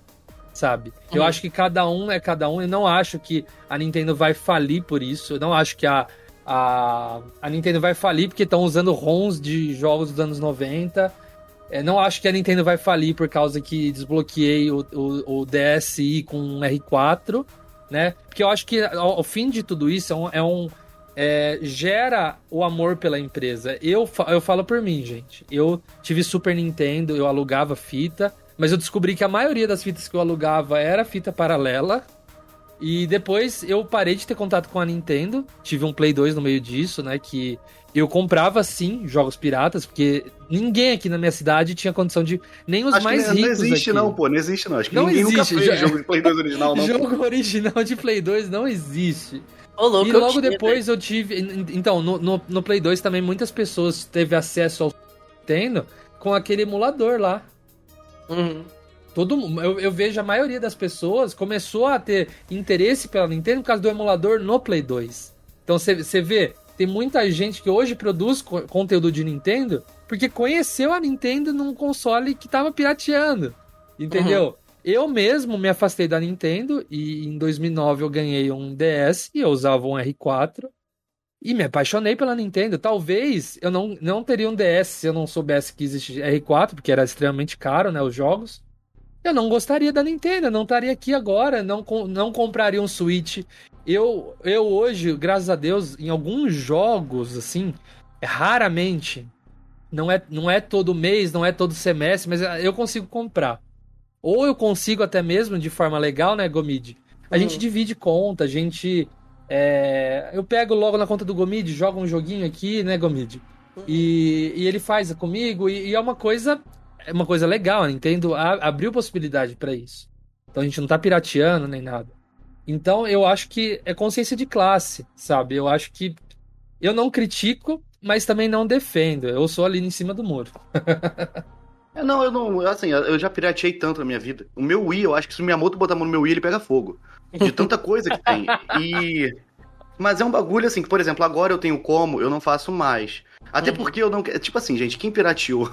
sabe? Uhum. Eu acho que cada um é cada um. Eu não acho que a Nintendo vai falir por isso. Eu não acho que a, a, a Nintendo vai falir porque estão usando ROMs de jogos dos anos 90. É, não acho que a Nintendo vai falir por causa que desbloqueei o, o, o DSi com R4, né? Porque eu acho que ao, ao fim de tudo isso é um, é um é, gera o amor pela empresa. Eu, eu falo por mim, gente. Eu tive Super Nintendo, eu alugava fita, mas eu descobri que a maioria das fitas que eu alugava era fita paralela. E depois eu parei de ter contato com a Nintendo. Tive um Play 2 no meio disso, né? Que eu comprava sim jogos piratas, porque ninguém aqui na minha cidade tinha condição de. Nem os Acho mais que ricos. não existe, aqui. não, pô. Não existe, não. Acho que Não ninguém nunca existe, fez já- jogo de Play 2 original, não. pô. Jogo original de Play 2 não existe. Ô, louco, e eu logo tinha, depois eu tive. Então, no, no, no Play 2 também muitas pessoas teve acesso ao Nintendo com aquele emulador lá. Uhum. Todo, eu, eu vejo a maioria das pessoas começou a ter interesse pela Nintendo por causa do emulador no Play 2. Então você vê, tem muita gente que hoje produz co- conteúdo de Nintendo porque conheceu a Nintendo num console que tava pirateando. Entendeu? Eu mesmo me afastei da Nintendo e em 2009 eu ganhei um DS e eu usava um R4 e me apaixonei pela Nintendo. Talvez eu não, não teria um DS se eu não soubesse que existe R4, porque era extremamente caro, né, os jogos. Eu não gostaria da Nintendo, não estaria aqui agora, não, não compraria um Switch. Eu, eu hoje, graças a Deus, em alguns jogos, assim, raramente, não é, não é todo mês, não é todo semestre, mas eu consigo comprar. Ou eu consigo até mesmo de forma legal, né, Gomid? A gente Uhum. divide conta, a gente. é, eu pego logo na conta do Gomid, jogo um joguinho aqui, né, Gomid? E, e ele faz comigo, e, e é uma coisa. É uma coisa legal, a Nintendo abriu possibilidade pra isso. Então a gente não tá pirateando nem nada. Então eu acho que é consciência de classe, sabe? Eu acho que eu não critico, mas também não defendo. Eu sou ali em cima do muro. É, não, eu não. Assim, eu já pirateei tanto na minha vida. O meu Wii, eu acho que se o Miyamoto botar a mão no meu Wii, ele pega fogo. De tanta coisa que tem. E. Mas é um bagulho assim, que, por exemplo, agora eu tenho como, eu não faço mais. Até Uhum. porque eu não. Tipo assim, gente, quem pirateou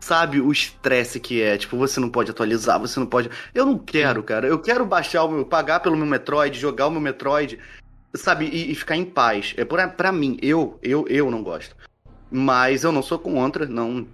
sabe o estresse que é. Tipo, você não pode atualizar, você não pode. Eu não quero, cara. Eu quero baixar o meu. pagar pelo meu Metroid, jogar o meu Metroid, sabe? E, e ficar em paz. É pra, pra mim, eu, eu, eu não gosto. Mas eu não sou contra, não.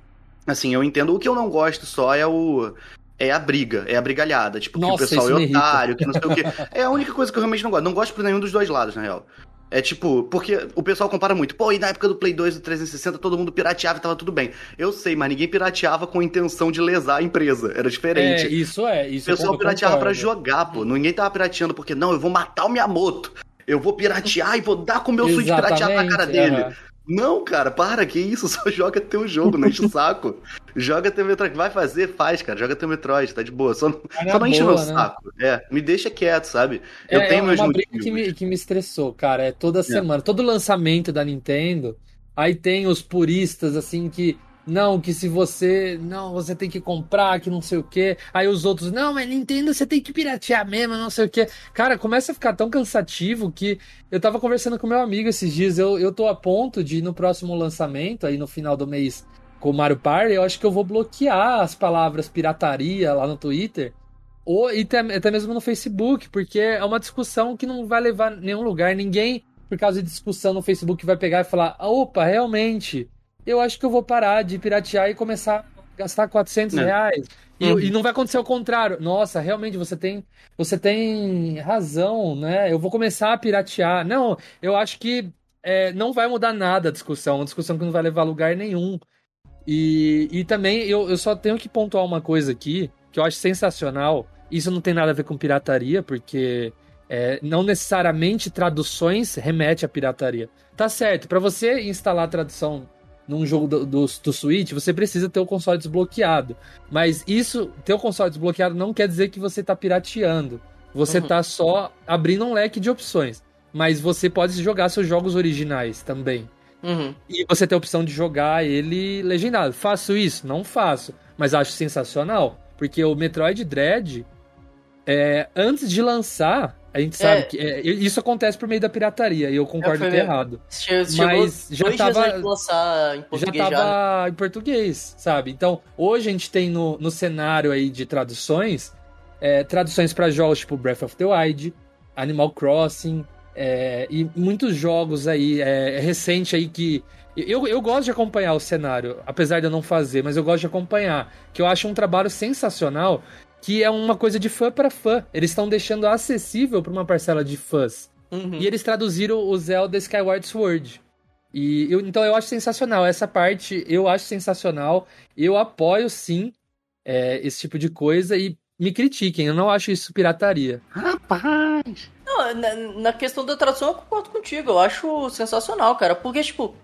Assim, eu entendo. O que eu não gosto só é o. É a briga, é a brigalhada. Tipo, que o Nossa, pessoal é otário, que não sei o quê. É a única coisa que eu realmente não gosto. Não gosto por nenhum dos dois lados, na real. É tipo, porque o pessoal compara muito. Pô, e na época do Play 2 e do 360 todo mundo pirateava e tava tudo bem. Eu sei, mas ninguém pirateava com a intenção de lesar a empresa. Era É, diferente. isso é. o Isso eu pessoal pirateava pra concordo. jogar, pô. Ninguém tava pirateando porque, não, eu vou matar o Miyamoto. Eu vou piratear e vou dar com o meu Switch pirateado na cara dele. aham. Não, cara, para, que isso? Só joga teu jogo, não enche o saco. Joga teu Metroid. Vai fazer, faz, cara. Joga teu Metroid, tá de boa. Só, só não enche meu né? saco. É, me deixa quieto, sabe? Eu é, tenho é meus uma briga motivos. que me, que me estressou, cara. É toda semana, todo lançamento da Nintendo. Aí tem os puristas, assim, que. Não, que se você. Não, você tem que comprar, que não sei o quê. Aí os outros, não, mas Nintendo você tem que piratear mesmo, não sei o quê. Cara, começa a ficar tão cansativo que. Eu tava conversando com meu amigo esses dias. Eu, eu tô a ponto de, no próximo lançamento, aí no final do mês, com o Mario Party, eu acho que eu vou bloquear as palavras pirataria lá no Twitter. Ou e até, até mesmo no Facebook, porque é uma discussão que não vai levar nenhum lugar. Ninguém, por causa de discussão no Facebook, vai pegar e falar: "Ah, opa, realmente, eu acho que eu vou parar de piratear e começar a gastar 400 É. reais. E, Uhum. e não vai acontecer o contrário. Nossa, realmente você tem, você tem razão, né? Eu vou começar a piratear. Não, eu acho que é, não vai mudar nada a discussão, uma discussão que não vai levar a lugar nenhum. E, e também eu, eu só tenho que pontuar uma coisa aqui que eu acho sensacional. Isso não tem nada a ver com pirataria, porque é, não necessariamente traduções remete à pirataria. Tá certo, para você instalar a tradução num jogo do, do, do Switch, você precisa ter o console desbloqueado. Mas isso, ter o console desbloqueado não quer dizer que você tá pirateando. Você Uhum. tá só abrindo um leque de opções. Mas você pode jogar seus jogos originais também. Uhum. E você tem a opção de jogar ele legendado. Faço isso? Não faço. Mas acho sensacional. Porque o Metroid Dread, é, antes de lançar, a gente sabe É. que. é, isso acontece por meio da pirataria. E eu concordo foi que é errado. Che- Chegou Mas já tava- lançar em Já português já. tava em português, sabe? Então, hoje a gente tem no, no cenário aí de traduções, é, traduções para jogos tipo Breath of the Wild, Animal Crossing, é, e muitos jogos aí, é, recente aí que. Eu, eu gosto de acompanhar o cenário, apesar de eu não fazer, mas eu gosto de acompanhar. Que eu acho um trabalho sensacional, que é uma coisa de fã para fã. Eles estão deixando acessível para uma parcela de fãs. Uhum. E eles traduziram o Zelda Skyward Sword. E eu, então eu acho sensacional. Essa parte eu acho sensacional. Eu apoio sim é, esse tipo de coisa. E me critiquem, eu não acho isso pirataria. Rapaz! Não, na, na questão da tradução eu concordo contigo, eu acho sensacional, cara, porque, tipo,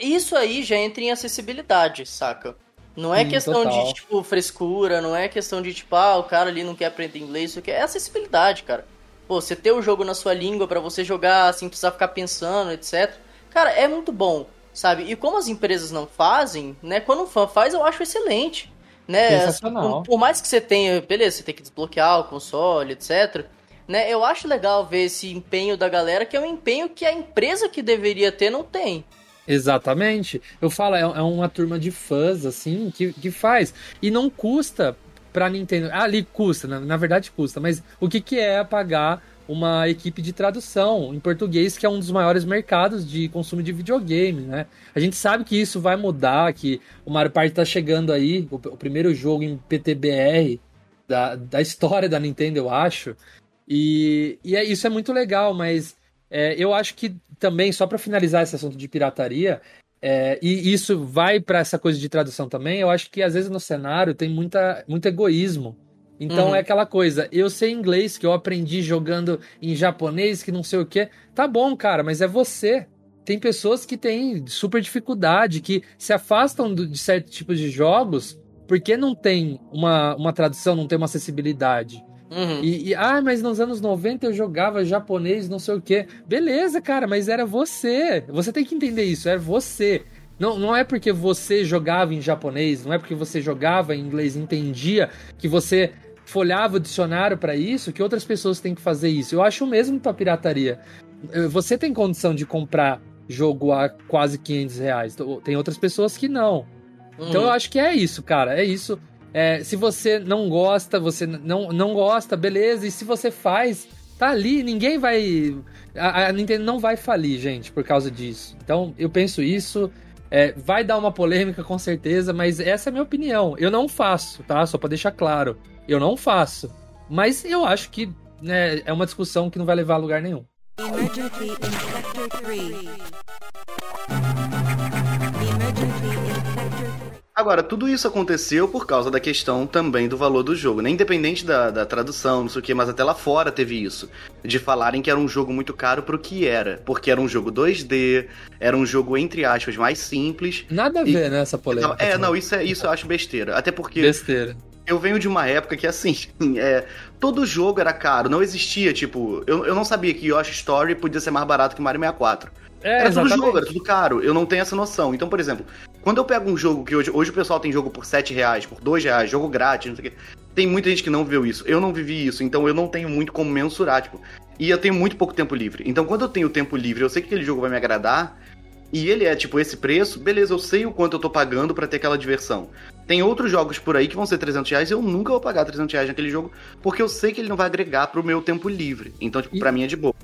isso aí já entra em acessibilidade, saca? Não é Sim, questão total. de, tipo, frescura, não é questão de, tipo, ah, o cara ali não quer aprender inglês, isso aqui. É acessibilidade, cara. Pô, você ter o jogo na sua língua pra você jogar sem precisar ficar pensando, etc. Cara, é muito bom, sabe? E como as empresas não fazem, né? Quando um fã faz, eu acho excelente. Né? Sensacional. Por, por mais que você tenha, beleza, você tem que desbloquear o console, etc. Né? Eu acho legal ver esse empenho da galera, que é um empenho que a empresa que deveria ter não tem. Exatamente. Eu falo, é, é uma turma de fãs, assim, que, que faz. E não custa pra Nintendo. Ah, ali custa, na, na verdade custa, mas o que, que é pagar uma equipe de tradução em português, que é um dos maiores mercados de consumo de videogame, né? A gente sabe que isso vai mudar, que o Mario Party tá chegando aí, o, o primeiro jogo em PTBR da, da história da Nintendo, eu acho. E, e é, isso é muito legal, mas é, eu acho que também, só para finalizar esse assunto de pirataria, é, e isso vai para essa coisa de tradução também, eu acho que às vezes no cenário tem muita, muito egoísmo. Então Uhum. é aquela coisa, eu sei inglês, que eu aprendi jogando em japonês, que não sei o que. Tá bom, cara, mas é você. Tem pessoas que têm super dificuldade, que se afastam de certos tipos de jogos porque não tem uma, uma tradução, não tem uma acessibilidade. Uhum. E, e, ah, mas nos anos 90 eu jogava japonês, não sei o quê. Beleza, cara, mas era você. Você tem que entender isso, era você. Não, não é porque você jogava em japonês, não é porque você jogava em inglês, entendia que você folhava o dicionário pra isso, que outras pessoas têm que fazer isso. Eu acho o mesmo pra pirataria. Eh, Você tem condição de comprar jogo a quase 500 reais. Tem outras pessoas que não. Então Uhum. eu acho que é isso, cara. É isso. É, se você não gosta, você não, não gosta, beleza. E se você faz, tá ali, ninguém vai. A, a Nintendo não vai falir, gente, por causa disso. Então eu penso isso. É, vai dar uma polêmica com certeza, mas essa é a minha opinião. Eu não faço, tá? Só pra deixar claro. Eu não faço. Mas eu acho que né, é uma discussão que não vai levar a lugar nenhum. Emergency in Sector 3. Agora, tudo isso aconteceu por causa da questão também do valor do jogo, né? Independente da, da tradução, não sei o que, mas até lá fora teve isso. De falarem que era um jogo muito caro pro que era. Porque era um jogo 2D, era um jogo, entre aspas, mais simples. Nada a E- ver, né, essa polêmica. é, não, isso, é, isso eu acho besteira. Até porque Besteira. eu venho de uma época que, assim, é, todo jogo era caro, não existia, tipo... Eu, eu não sabia que Yoshi Story podia ser mais barato que Mario 64. É, Era tudo exatamente. jogo, era tudo caro. Eu não tenho essa noção. Então, por exemplo, quando eu pego um jogo que hoje, hoje o pessoal tem jogo por 7 reais, por 2 reais, jogo grátis, não sei o quê. Tem muita gente que não viu isso. Eu não vivi isso, então eu não tenho muito como mensurar, tipo. E eu tenho muito pouco tempo livre. Então, quando eu tenho tempo livre, eu sei que aquele jogo vai me agradar. E ele é, tipo, esse preço, beleza, eu sei o quanto eu tô pagando pra ter aquela diversão. Tem outros jogos por aí que vão ser 300 reais e eu nunca vou pagar 300 reais naquele jogo, porque eu sei que ele não vai agregar pro meu tempo livre. Então, tipo, E- pra mim é de boa.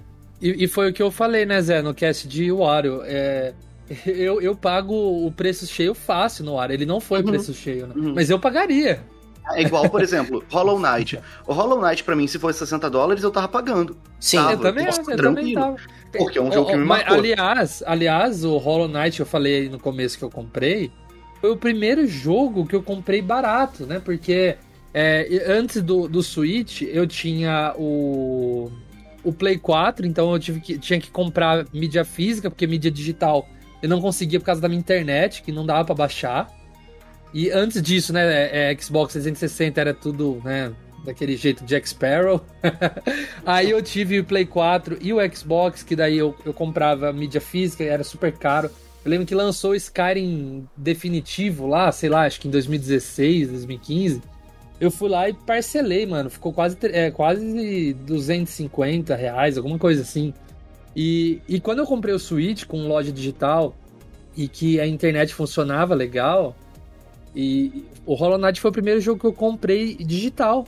E, e foi o que eu falei, né, Zé, no cast de Wario. É, eu, eu pago o preço cheio fácil no Wario. Ele não foi Uhum. preço cheio, né? Uhum. Mas eu pagaria. É igual, por exemplo, Hollow Knight. O Hollow Knight, pra mim, se fosse 60 dólares, eu tava pagando. Sim. Tava, eu também, nossa, eu também tava. Porque é um jogo que me Mas, marcou. aliás, aliás, o Hollow Knight eu falei no começo que eu comprei foi o primeiro jogo que eu comprei barato, né? Porque é, antes do, do Switch eu tinha o, o Play 4, então eu tive que, tinha que comprar mídia física, porque mídia digital eu não conseguia por causa da minha internet, que não dava pra baixar. E antes disso, né, é, é, Xbox 360 era tudo, né, daquele jeito Jack Sparrow. Aí eu tive o Play 4 e o Xbox, que daí eu, eu comprava mídia física, era super caro. Eu lembro que lançou o Skyrim definitivo lá, sei lá, acho que em 2016, 2015. Eu fui lá e parcelei, mano. Ficou quase, é, quase 250 reais, alguma coisa assim. E, e quando eu comprei o Switch com loja digital e que a internet funcionava legal, e o Hollow Knight foi o primeiro jogo que eu comprei digital.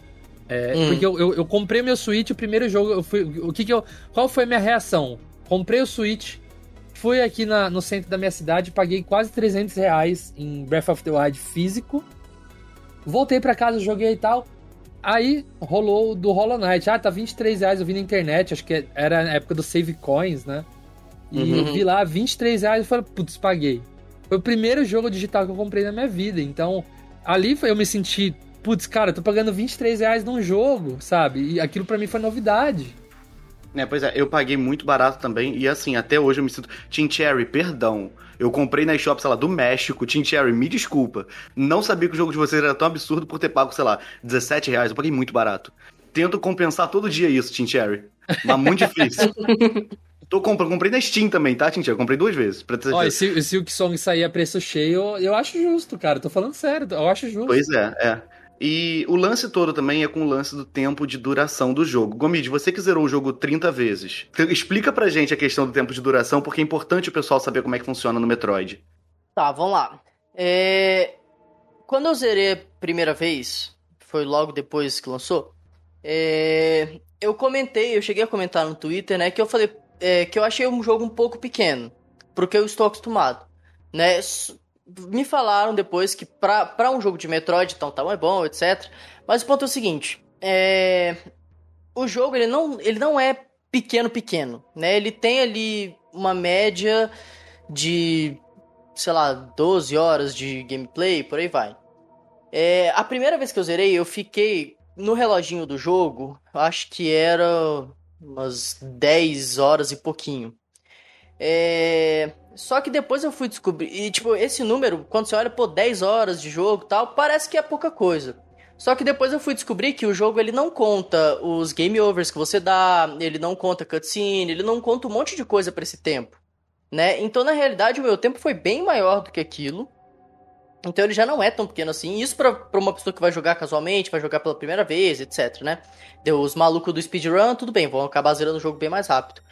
É, Hum. Porque eu, eu, eu comprei meu Switch, o primeiro jogo, eu fui, o que que eu, qual foi a minha reação? Comprei o Switch, fui aqui na- no centro da minha cidade, paguei quase 300 reais em Breath of the Wild físico, voltei pra casa, joguei e tal, aí rolou do Hollow Knight, ah, tá 23 reais, eu vi na internet, acho que era na época do Save Coins, né? E Uhum. eu vi lá 23 reais e falei, putz, paguei. Foi o primeiro jogo digital que eu comprei na minha vida, então ali foi- eu me senti putz, cara, eu tô pagando 23 reais num jogo, sabe? E aquilo pra mim foi novidade. É, pois é, eu paguei muito barato também, e assim, até hoje eu me sinto. Team Cherry, perdão. Eu comprei na shop, sei lá, do México. Team Cherry, me desculpa. Não sabia que o jogo de vocês era tão absurdo por ter pago, sei lá, 17 reais. Eu paguei muito barato. Tento compensar todo dia isso, Team Cherry. Mas muito difícil. Tô comprando, comprei na Steam também, tá, Cherry? Comprei duas vezes. Pra ter Ó, e se, se o Song sair a preço cheio, eu acho justo, cara. Tô falando sério, eu acho justo. Pois é, é. E o lance todo também é com o lance do tempo de duração do jogo. Gomid, você que zerou o jogo 30 vezes, explica pra gente a questão do tempo de duração, porque é importante o pessoal saber como é que funciona no Metroid. Tá, vamos lá. É, Quando eu zerei a primeira vez, foi logo depois que lançou, é, eu comentei, eu cheguei a comentar no Twitter, né, que eu falei é, que eu achei um jogo um pouco pequeno, porque eu estou acostumado, né? Me falaram depois que pra um jogo de Metroid, então tá é bom, etc. Mas o ponto é o seguinte, é, o jogo ele não, ele não é pequeno pequeno, né? Ele tem ali uma média de sei lá, 12 horas de gameplay, por aí vai. É, a primeira vez que eu zerei, eu fiquei no reloginho do jogo, acho que era umas 10 horas e pouquinho. É, só que depois eu fui descobrir, e tipo, esse número, quando você olha, pô, 10 horas de jogo tal, parece que é pouca coisa. Só que depois eu fui descobrir que o jogo ele não conta os game overs que você dá, ele não conta cutscene, ele não conta um monte de coisa pra esse tempo né? Então, na realidade, o meu tempo foi bem maior do que aquilo. Então ele já não é tão pequeno assim. Isso pra, pra uma pessoa que vai jogar casualmente, vai jogar pela primeira vez, etc, né? Deu os malucos do speedrun, tudo bem, vão acabar zerando o jogo bem mais rápido.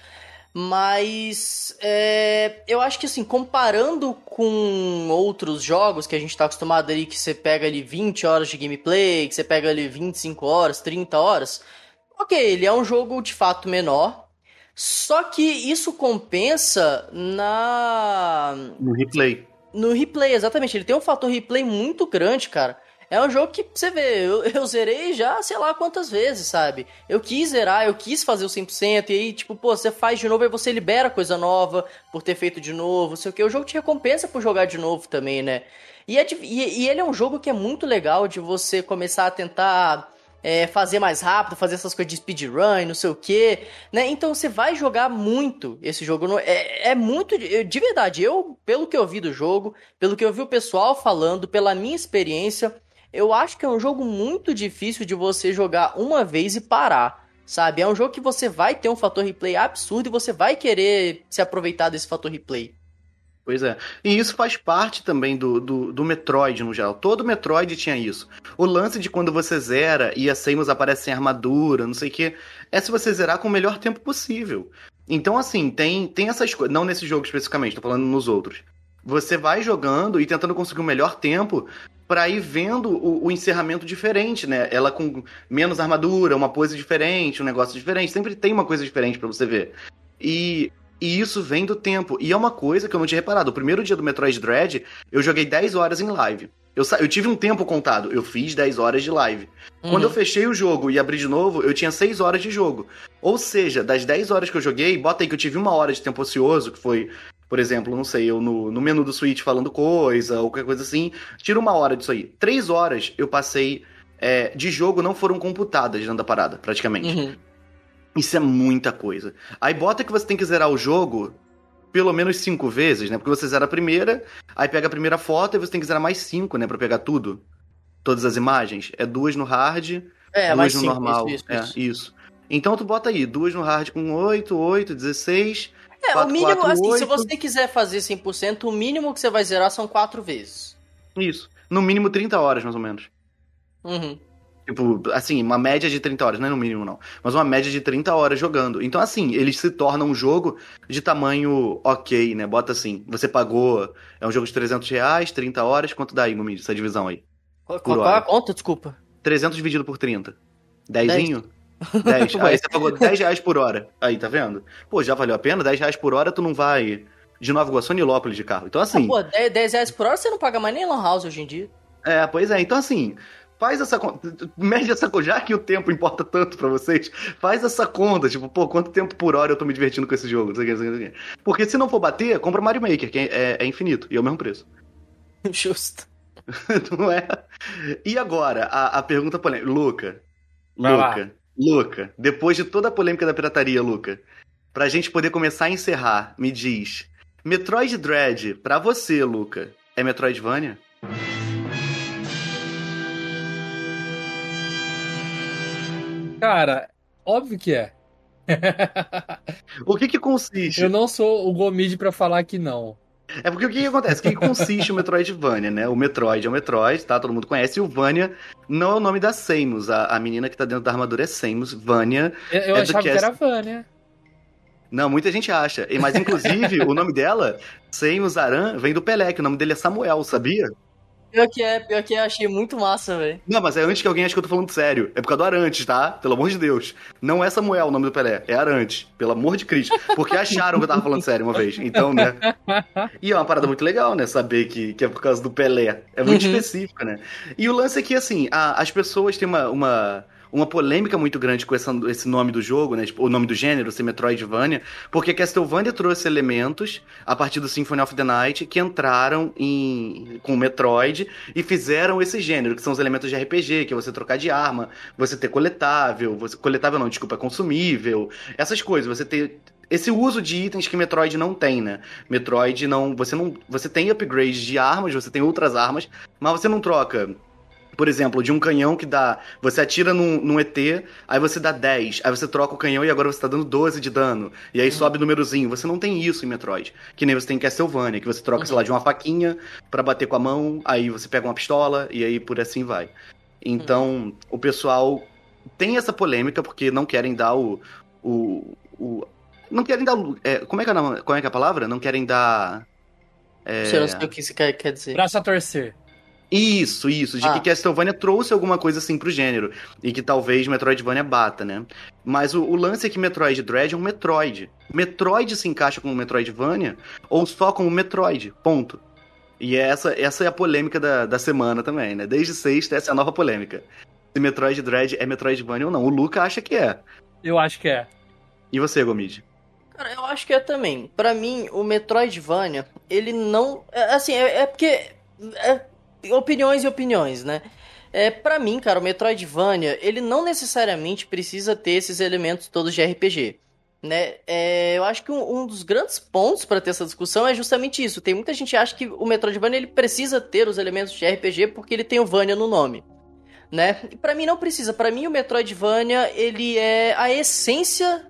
Mas é, eu acho que assim, comparando com outros jogos que a gente tá acostumado ali, que você pega ali 20 horas de gameplay, que você pega ali 25 horas, 30 horas, ok, ele é um jogo de fato menor, só que isso compensa na No replay. no replay, exatamente. Ele tem um fator replay muito grande, cara. É um jogo que, você vê, eu, eu zerei já sei lá quantas vezes, sabe? Eu quis zerar, eu quis fazer o 100%, e aí, tipo, pô, você faz de novo, aí você libera coisa nova por ter feito de novo, sei o que. O jogo te recompensa por jogar de novo também, né? E, é de- e- e ele é um jogo que é muito legal de você começar a tentar é, fazer mais rápido, fazer essas coisas de speedrun, não sei o que, né? Então você vai jogar muito esse jogo. É, é muito. eu- De verdade, eu, pelo que eu vi do jogo, pelo que eu vi o pessoal falando, pela minha experiência, eu acho que é um jogo muito difícil de você jogar uma vez e parar. Sabe? É um jogo que você vai ter um fator replay absurdo e você vai querer se aproveitar desse fator replay. Pois é. E isso faz parte também do, do, do Metroid no geral. Todo Metroid tinha isso. O lance de quando você zera e a Samus aparece sem armadura, não sei o quê, é se você zerar com o melhor tempo possível. Então, assim, tem, tem essas coisas. Não nesse jogo especificamente, tô falando nos outros. Você vai jogando e tentando conseguir o melhor tempo pra ir vendo o, o encerramento diferente, né? Ela com menos armadura, uma pose diferente, um negócio diferente. Sempre tem uma coisa diferente pra você ver. E e isso vem do tempo. E é uma coisa que eu não tinha reparado. O primeiro dia do Metroid Dread, eu joguei 10 horas em live. Eu, eu tive um tempo contado. Eu fiz 10 horas de live. Quando eu fechei o jogo e abri de novo, eu tinha 6 horas de jogo. Ou seja, das 10 horas que eu joguei, bota aí que eu tive uma hora de tempo ocioso, que foi, por exemplo, não sei, eu no, no menu do Switch falando coisa, ou qualquer coisa assim. Tira uma hora disso aí. 3 horas eu passei é, de jogo, não foram computadas dentro da parada, praticamente. Uhum. Isso é muita coisa. Aí bota que você tem que zerar o jogo pelo menos cinco vezes, né? Porque você zera a primeira, aí pega a primeira foto e você tem que zerar mais cinco, né? Pra pegar tudo. Todas as imagens. É duas no hard, É, duas no sim, normal. isso, isso, é, isso. isso. Então tu bota aí, duas no hard com 8, 8, 16. É, o 4, mínimo, 4, assim, se 8. você quiser fazer 100%, o mínimo que você vai zerar são quatro vezes. Isso. No mínimo 30 horas, mais ou menos. Uhum. Tipo, assim, uma média de 30 horas, não é no mínimo não, mas uma média de 30 horas jogando. Então, assim, ele se torna um jogo de tamanho ok, né? Bota assim, você pagou, é um jogo de 300 reais, 30 horas, quanto dá aí, Gomid, essa divisão aí? Qual, qual é a conta? Desculpa. 300 dividido por 30. Dezinho? 10. Ué. Aí você pagou 10 reais por hora. Aí, tá vendo? Pô, já valeu a pena? 10 reais por hora tu não vai de Nova Iguaçu a Nilópolis de carro. Então, assim... Ah, pô, 10, 10 reais por hora você não paga mais nem lan house hoje em dia. É, pois é. Então, assim, faz essa conta. Mede essa conta. Já que o tempo importa tanto pra vocês, faz essa conta. Tipo, pô, quanto tempo por hora eu tô me divertindo com esse jogo? Não sei o que, não sei o que, não sei o que. Porque se não for bater, compra Mario Maker, que é, é infinito e é o mesmo preço. Justo. Não é? E agora, a, a pergunta polêmica. Luca, Vai lá. Luca, depois de toda a polêmica da pirataria, Luca, pra gente poder começar a encerrar, me diz: Metroid Dread, pra você, Luca, é Metroidvania? Cara, óbvio que é. O que que consiste? Eu não sou o Gomid pra falar que não. É porque o que, que acontece? O que, que consiste o Metroidvania, né? O Metroid é o Metroid, tá? Todo mundo conhece. E o Vania não é o nome da Samus. A, a menina que tá dentro da armadura é Samus. Vania. Eu, eu É do achava que cast. era Vânia. Não, muita gente acha. E- Mas, inclusive, o nome dela, Samus Aran, vem do Pelé, que o nome dele é Samuel, sabia? Pior que é, pior que é, achei muito massa, velho. Não, mas é antes que alguém ache que eu tô falando sério. É por causa do Arantes, tá? Pelo amor de Deus. Não é Samuel o nome do Pelé, é Arantes. Pelo amor de Cristo. Porque acharam que eu tava falando sério uma vez. Então, né? E é uma parada muito legal, né? Saber que, que é por causa do Pelé. É muito Uhum. específico, né? E o lance é que, assim, a- as pessoas têm uma, uma, uma polêmica muito grande com essa- esse nome do jogo, né? Tipo, o nome do gênero, ser Metroidvania, porque Castlevania trouxe elementos a partir do Symphony of the Night que entraram em, com o Metroid e fizeram esse gênero, que são os elementos de RPG, que é você trocar de arma, você ter coletável, você, coletável não, desculpa, consumível, essas coisas, você ter esse uso de itens que Metroid não tem, né? Metroid não, você não, você tem upgrade de armas, você tem outras armas, mas você não troca por exemplo, de um canhão que dá. Você atira num, num ET, aí você dá 10, aí você troca o canhão e agora você tá dando 12 de dano. E aí sobe o númerozinho. Você não tem isso em Metroid. Que nem você tem em Castlevania, que você troca, sei lá, de uma faquinha pra bater com a mão, aí você pega uma pistola e aí por assim vai. Então, o pessoal tem essa polêmica porque não querem dar o. o, o não querem dar. o- é, como, é que é, a- como é que é a palavra? Não querem dar. É... Eu não sei o que isso quer, quer dizer. Braço a torcer. Isso, isso, de Ah. que Castlevania trouxe alguma coisa assim pro gênero. E que talvez Metroidvania bata, né? Mas o, o lance é que Metroid Dread é um Metroid. Metroid se encaixa como Metroidvania ou só como Metroid, ponto. E essa, essa é a polêmica da, da semana também, né? Desde sexta, essa é a nova polêmica. Se Metroid Dread é Metroidvania ou não. O Luca acha que é. Eu acho que é. E você, Gomid? Cara, eu acho que é também. Pra mim, o Metroidvania, ele não. é, Assim, é, é porque. É, opiniões e opiniões, né? É, pra mim, cara, o Metroidvania, ele não necessariamente precisa ter esses elementos todos de RPG. Né? É, eu acho que um, um dos grandes pontos pra ter essa discussão é justamente isso. Tem muita gente que acha que o Metroidvania ele precisa ter os elementos de RPG porque ele tem o Vania no nome. Né? E pra mim não precisa. Pra mim o Metroidvania ele é a essência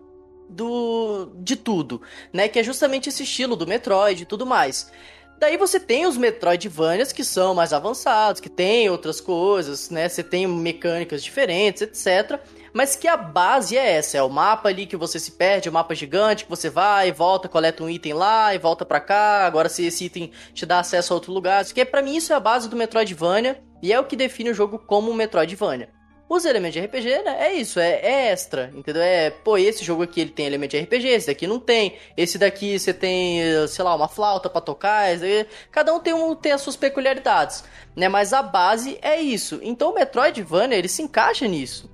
do de tudo, né? Que é justamente esse estilo do Metroid e tudo mais. Daí você tem os Metroidvanias que são mais avançados, que tem outras coisas, né? Você tem mecânicas diferentes, etc. Mas que a base é essa, é o mapa ali que você se perde, o mapa gigante que você vai, volta, coleta um item lá e volta pra cá. Agora se esse item te dá acesso a outro lugar, isso que para mim isso é a base do Metroidvania e é o que define o jogo como um Metroidvania. Os elementos de RPG, né? É isso, é, é extra, entendeu? É, pô, esse jogo aqui ele tem elemento de RPG, esse daqui não tem. Esse daqui você tem, eh, sei lá, uma flauta pra tocar. esse- Cada um tem, um tem as suas peculiaridades, né? Mas a base é isso. Então o Metroidvania, ele se encaixa nisso,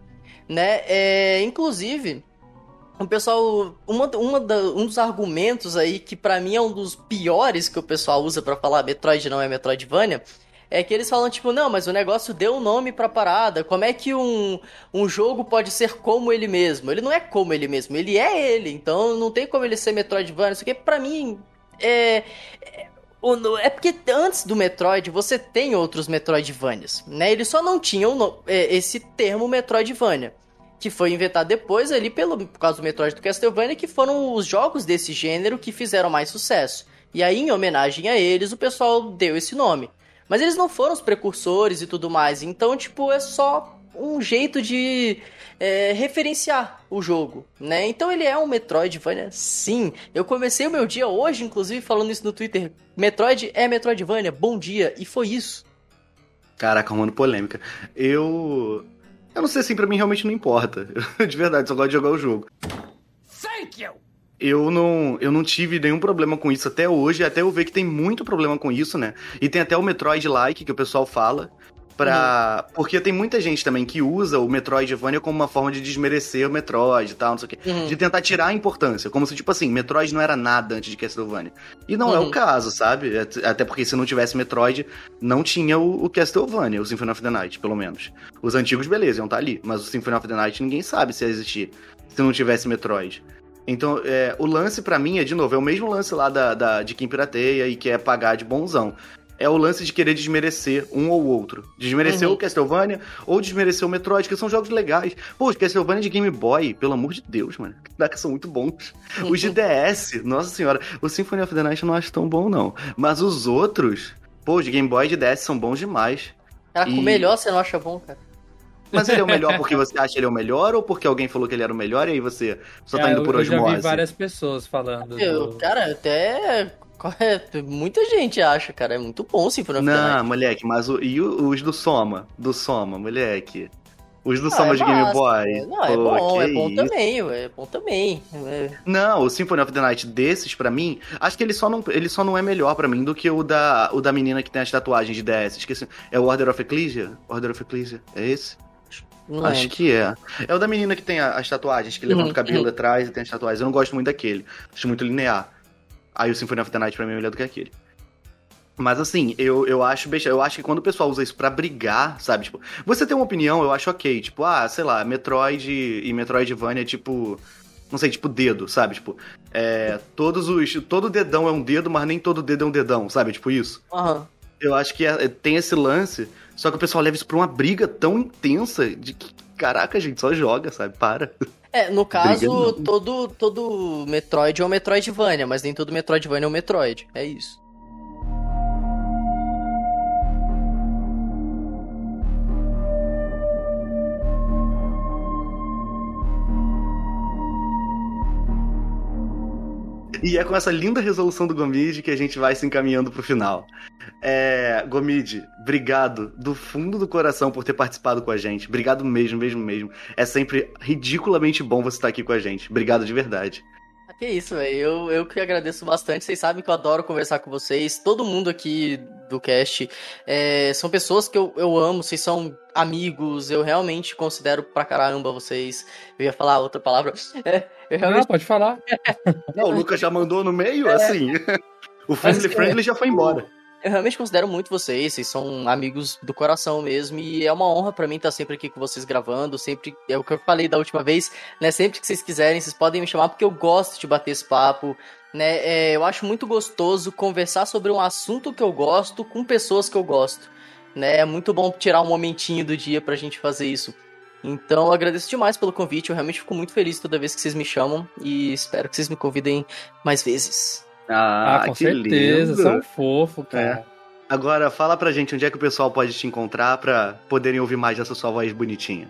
né? É, inclusive, o pessoal, uma, uma da- um dos argumentos aí que pra mim é um dos piores que o pessoal usa pra falar Metroid não é Metroidvania, é que eles falam, tipo, não, mas o negócio deu nome pra parada. Como é que um, um jogo pode ser como ele mesmo? Ele não é como ele mesmo, ele é ele. Então não tem como ele ser Metroidvania. Isso aqui, pra mim, é. é É porque antes do Metroid você tem outros Metroidvanias, né? Eles só não tinham é, esse termo Metroidvania, que foi inventado depois ali pelo, por causa do Metroid do Castlevania, que foram os jogos desse gênero que fizeram mais sucesso. E aí, em homenagem a eles, o pessoal deu esse nome. Mas eles não foram os precursores e tudo mais. Então, tipo, é só um jeito de é, referenciar o jogo, né? Então ele é um Metroidvania, sim. Eu comecei o meu dia hoje, inclusive, falando isso no Twitter. Metroid é Metroidvania, bom dia. E foi isso. Caraca, arrumando polêmica. Eu. Eu não sei assim, pra mim realmente não importa. De verdade, só gosto de jogar o jogo. Eu não, eu não tive nenhum problema com isso até hoje, até eu ver que tem muito problema com isso, né? E tem até o Metroid-like que o pessoal fala, Pra... Porque tem muita gente também que usa o Metroidvania como uma forma de desmerecer o Metroid e tal, não sei o quê. Uhum. De tentar tirar a importância. Como se, tipo assim, Metroid não era nada antes de Castlevania. E não é Uhum. o caso, sabe? At- Até porque se não tivesse Metroid, não tinha o, o Castlevania, o Symphony of the Night, pelo menos. Os antigos, beleza, iam estar ali. Mas o Symphony of the Night ninguém sabe se ia existir se não tivesse Metroid. Então, é, o lance pra mim é, de novo, é o mesmo lance lá da, da- de quem pirateia e quer pagar de bonzão. É o lance de querer desmerecer um ou outro. Desmerecer Uhum. o Castlevania ou desmerecer o Metroid, que são jogos legais. Pô, os Castlevania de Game Boy, pelo amor de Deus, mano. Caraca, são muito bons. Os de DS, nossa senhora. O Symphony of the Night eu não acho tão bom, não. Mas os outros, pô, os de Game Boy e de DS são bons demais. Caraca, o E- melhor você não acha bom, cara. Mas ele é o melhor porque você acha ele é o melhor ou porque alguém falou que ele era o melhor e aí você só tá É, indo eu, por eu já osmose? vi várias pessoas falando. Eu, do- cara, até. é, Muita gente acha, cara. É muito bom o Symphony of the Não, Night. moleque, mas o, e o- os do Soma? Do Soma, moleque. Os do Ah, Soma é de Game. Boy. Não, é Pô, bom, que é bom isso. também, ué, é bom também. É, Não, o Symphony of the Night desses, pra mim, acho que ele só não, ele só não é melhor pra mim do que o da, o da menina que tem as tatuagens de DS. Esqueci. É o Order of Ecclesia? Order of Ecclesia? É esse? Não Acho lembro. que é. É o da menina que tem as tatuagens, que levanta Uhum, o cabelo atrás e tem as tatuagens. Eu não gosto muito daquele. Acho muito linear. Aí o Symphony of the Night pra mim é melhor do que aquele. Mas assim, eu, eu acho besta- eu acho que quando o pessoal usa isso pra brigar, sabe? Tipo, você tem uma opinião, eu acho ok. Tipo, ah, sei lá, Metroid e Metroidvania é tipo. Não sei, tipo dedo, sabe? Tipo, é. Todos os. Todo dedão é um dedo, mas nem todo dedo é um dedão, sabe? Tipo isso. Aham. Eu acho que é- tem esse lance, só que o pessoal leva isso pra uma briga tão intensa de que, caraca, gente, só joga, sabe? Para. É, no caso, todo, todo Metroid é um Metroidvania, mas nem todo Metroidvania é um Metroid. É isso. E é com essa linda resolução do Gomid que a gente vai se encaminhando pro final. É, Gomid, obrigado do fundo do coração por ter participado com a gente. Obrigado mesmo, mesmo, mesmo. É sempre ridiculamente bom você estar aqui com a gente. Obrigado de verdade. Ah, Que isso, velho. Eu, eu que agradeço bastante. Vocês sabem que eu adoro conversar com vocês. Todo mundo aqui do cast é, são pessoas que eu, eu amo. Vocês são amigos. Eu realmente considero pra caramba vocês. Eu ia falar outra palavra. É, eu Não, realmente. pode falar. Não, o Lucas já mandou no meio, assim. O Friendly Mas, Friendly já foi embora. Eu realmente considero muito vocês, vocês são amigos do coração mesmo, e é uma honra pra mim estar sempre aqui com vocês gravando, sempre, é o que eu falei da última vez, né, sempre que vocês quiserem, vocês podem me chamar, porque eu gosto de bater esse papo, né, é, eu acho muito gostoso conversar sobre um assunto que eu gosto com pessoas que eu gosto, né, é muito bom tirar um momentinho do dia pra gente fazer isso. Então, eu agradeço demais pelo convite, eu realmente fico muito feliz toda vez que vocês me chamam, e espero que vocês me convidem mais vezes. Ah, Ah, com que certeza. lindo. São fofo, cara. Agora, fala pra gente onde é que o pessoal pode te encontrar pra poderem ouvir mais dessa sua voz bonitinha.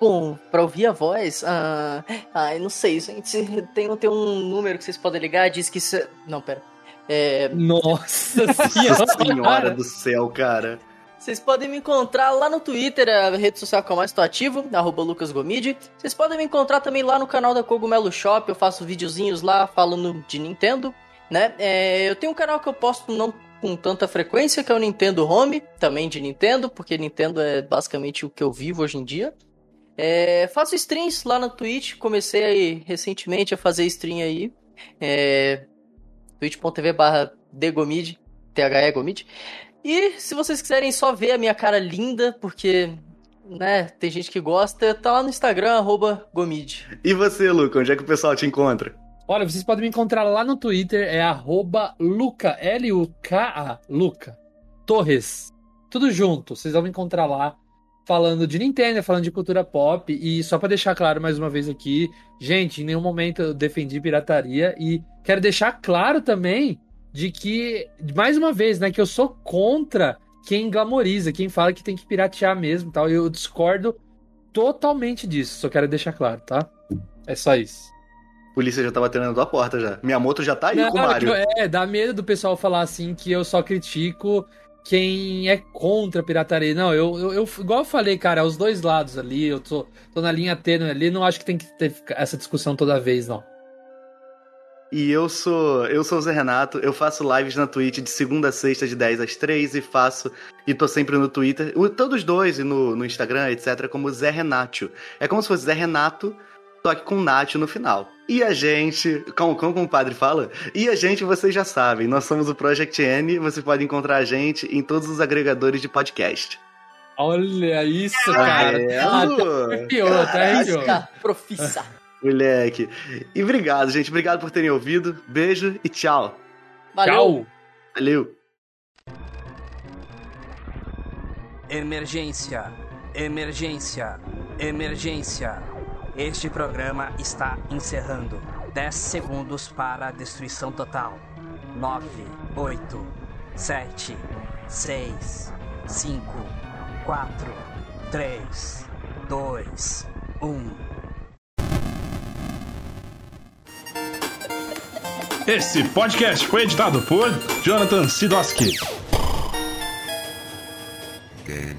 Bom, pra ouvir a voz, ah, ai, não sei, gente. Tem, tem um número que vocês podem ligar, diz que. cê- Não, pera. É, Nossa Nossa senhora. senhora do céu, cara. Vocês podem me encontrar lá no Twitter, a rede social que eu mais estou ativo, arroba LucasGomide. Vocês podem me encontrar também lá no canal da Cogumelo Shop, eu faço videozinhos lá falando de Nintendo, né? É, eu tenho um canal que eu posto não com tanta frequência, que é o Nintendo Home, também de Nintendo, porque Nintendo é basicamente o que eu vivo hoje em dia. É, faço streams lá na Twitch, comecei aí recentemente a fazer stream aí. É, twitch.tv barra degomid, THE Gomid. E se vocês quiserem só ver a minha cara linda, porque, né, tem gente que gosta, tá lá no Instagram, arroba Gomid. E você, Luca, onde é que o pessoal te encontra? Olha, vocês podem me encontrar lá no Twitter, é arroba Luca, L-U-K-A, Luca, Torres. Tudo junto, vocês vão me encontrar lá falando de Nintendo, falando de cultura pop. E só pra deixar claro mais uma vez aqui, gente, em nenhum momento eu defendi pirataria. E quero deixar claro também de que, mais uma vez, né, que eu sou contra quem glamoriza, quem fala que tem que piratear mesmo e tal. Eu discordo totalmente disso, só quero deixar claro, tá? É só isso. Polícia já batendo na tua porta já. Minha moto já tá aí Não, com o Mário. É, dá medo do pessoal falar assim que eu só critico quem é contra a pirataria. Não, eu, eu, eu- igual eu falei, cara, os dois lados ali, eu tô, tô na linha tênue ali, não acho que tem que ter essa discussão toda vez, não. E eu sou, eu sou o Zé Renato, eu faço lives na Twitch de segunda a sexta, de 10 às 3 e faço, e tô sempre no Twitter, todos dois, e no, no Instagram, etc, como Zé Renatio. É como se fosse Zé Renato, só que com Natio no final. E a gente, como, como o padre fala, e a gente, vocês já sabem, nós somos o Project N, você pode encontrar a gente em todos os agregadores de podcast. Olha isso, cara. É, Ah, Lu. arrepiou, até arrepiou. Profissa. Moleque. E obrigado, gente. Obrigado por terem ouvido. Beijo e tchau. Valeu. Tchau. Valeu. Emergência, emergência, emergência. Este programa está encerrando. 10 segundos para a destruição total. 9, 8, 7, 6, 5, 4, 3, 2, 1. Esse podcast foi editado por Jonathan Sidoski. Game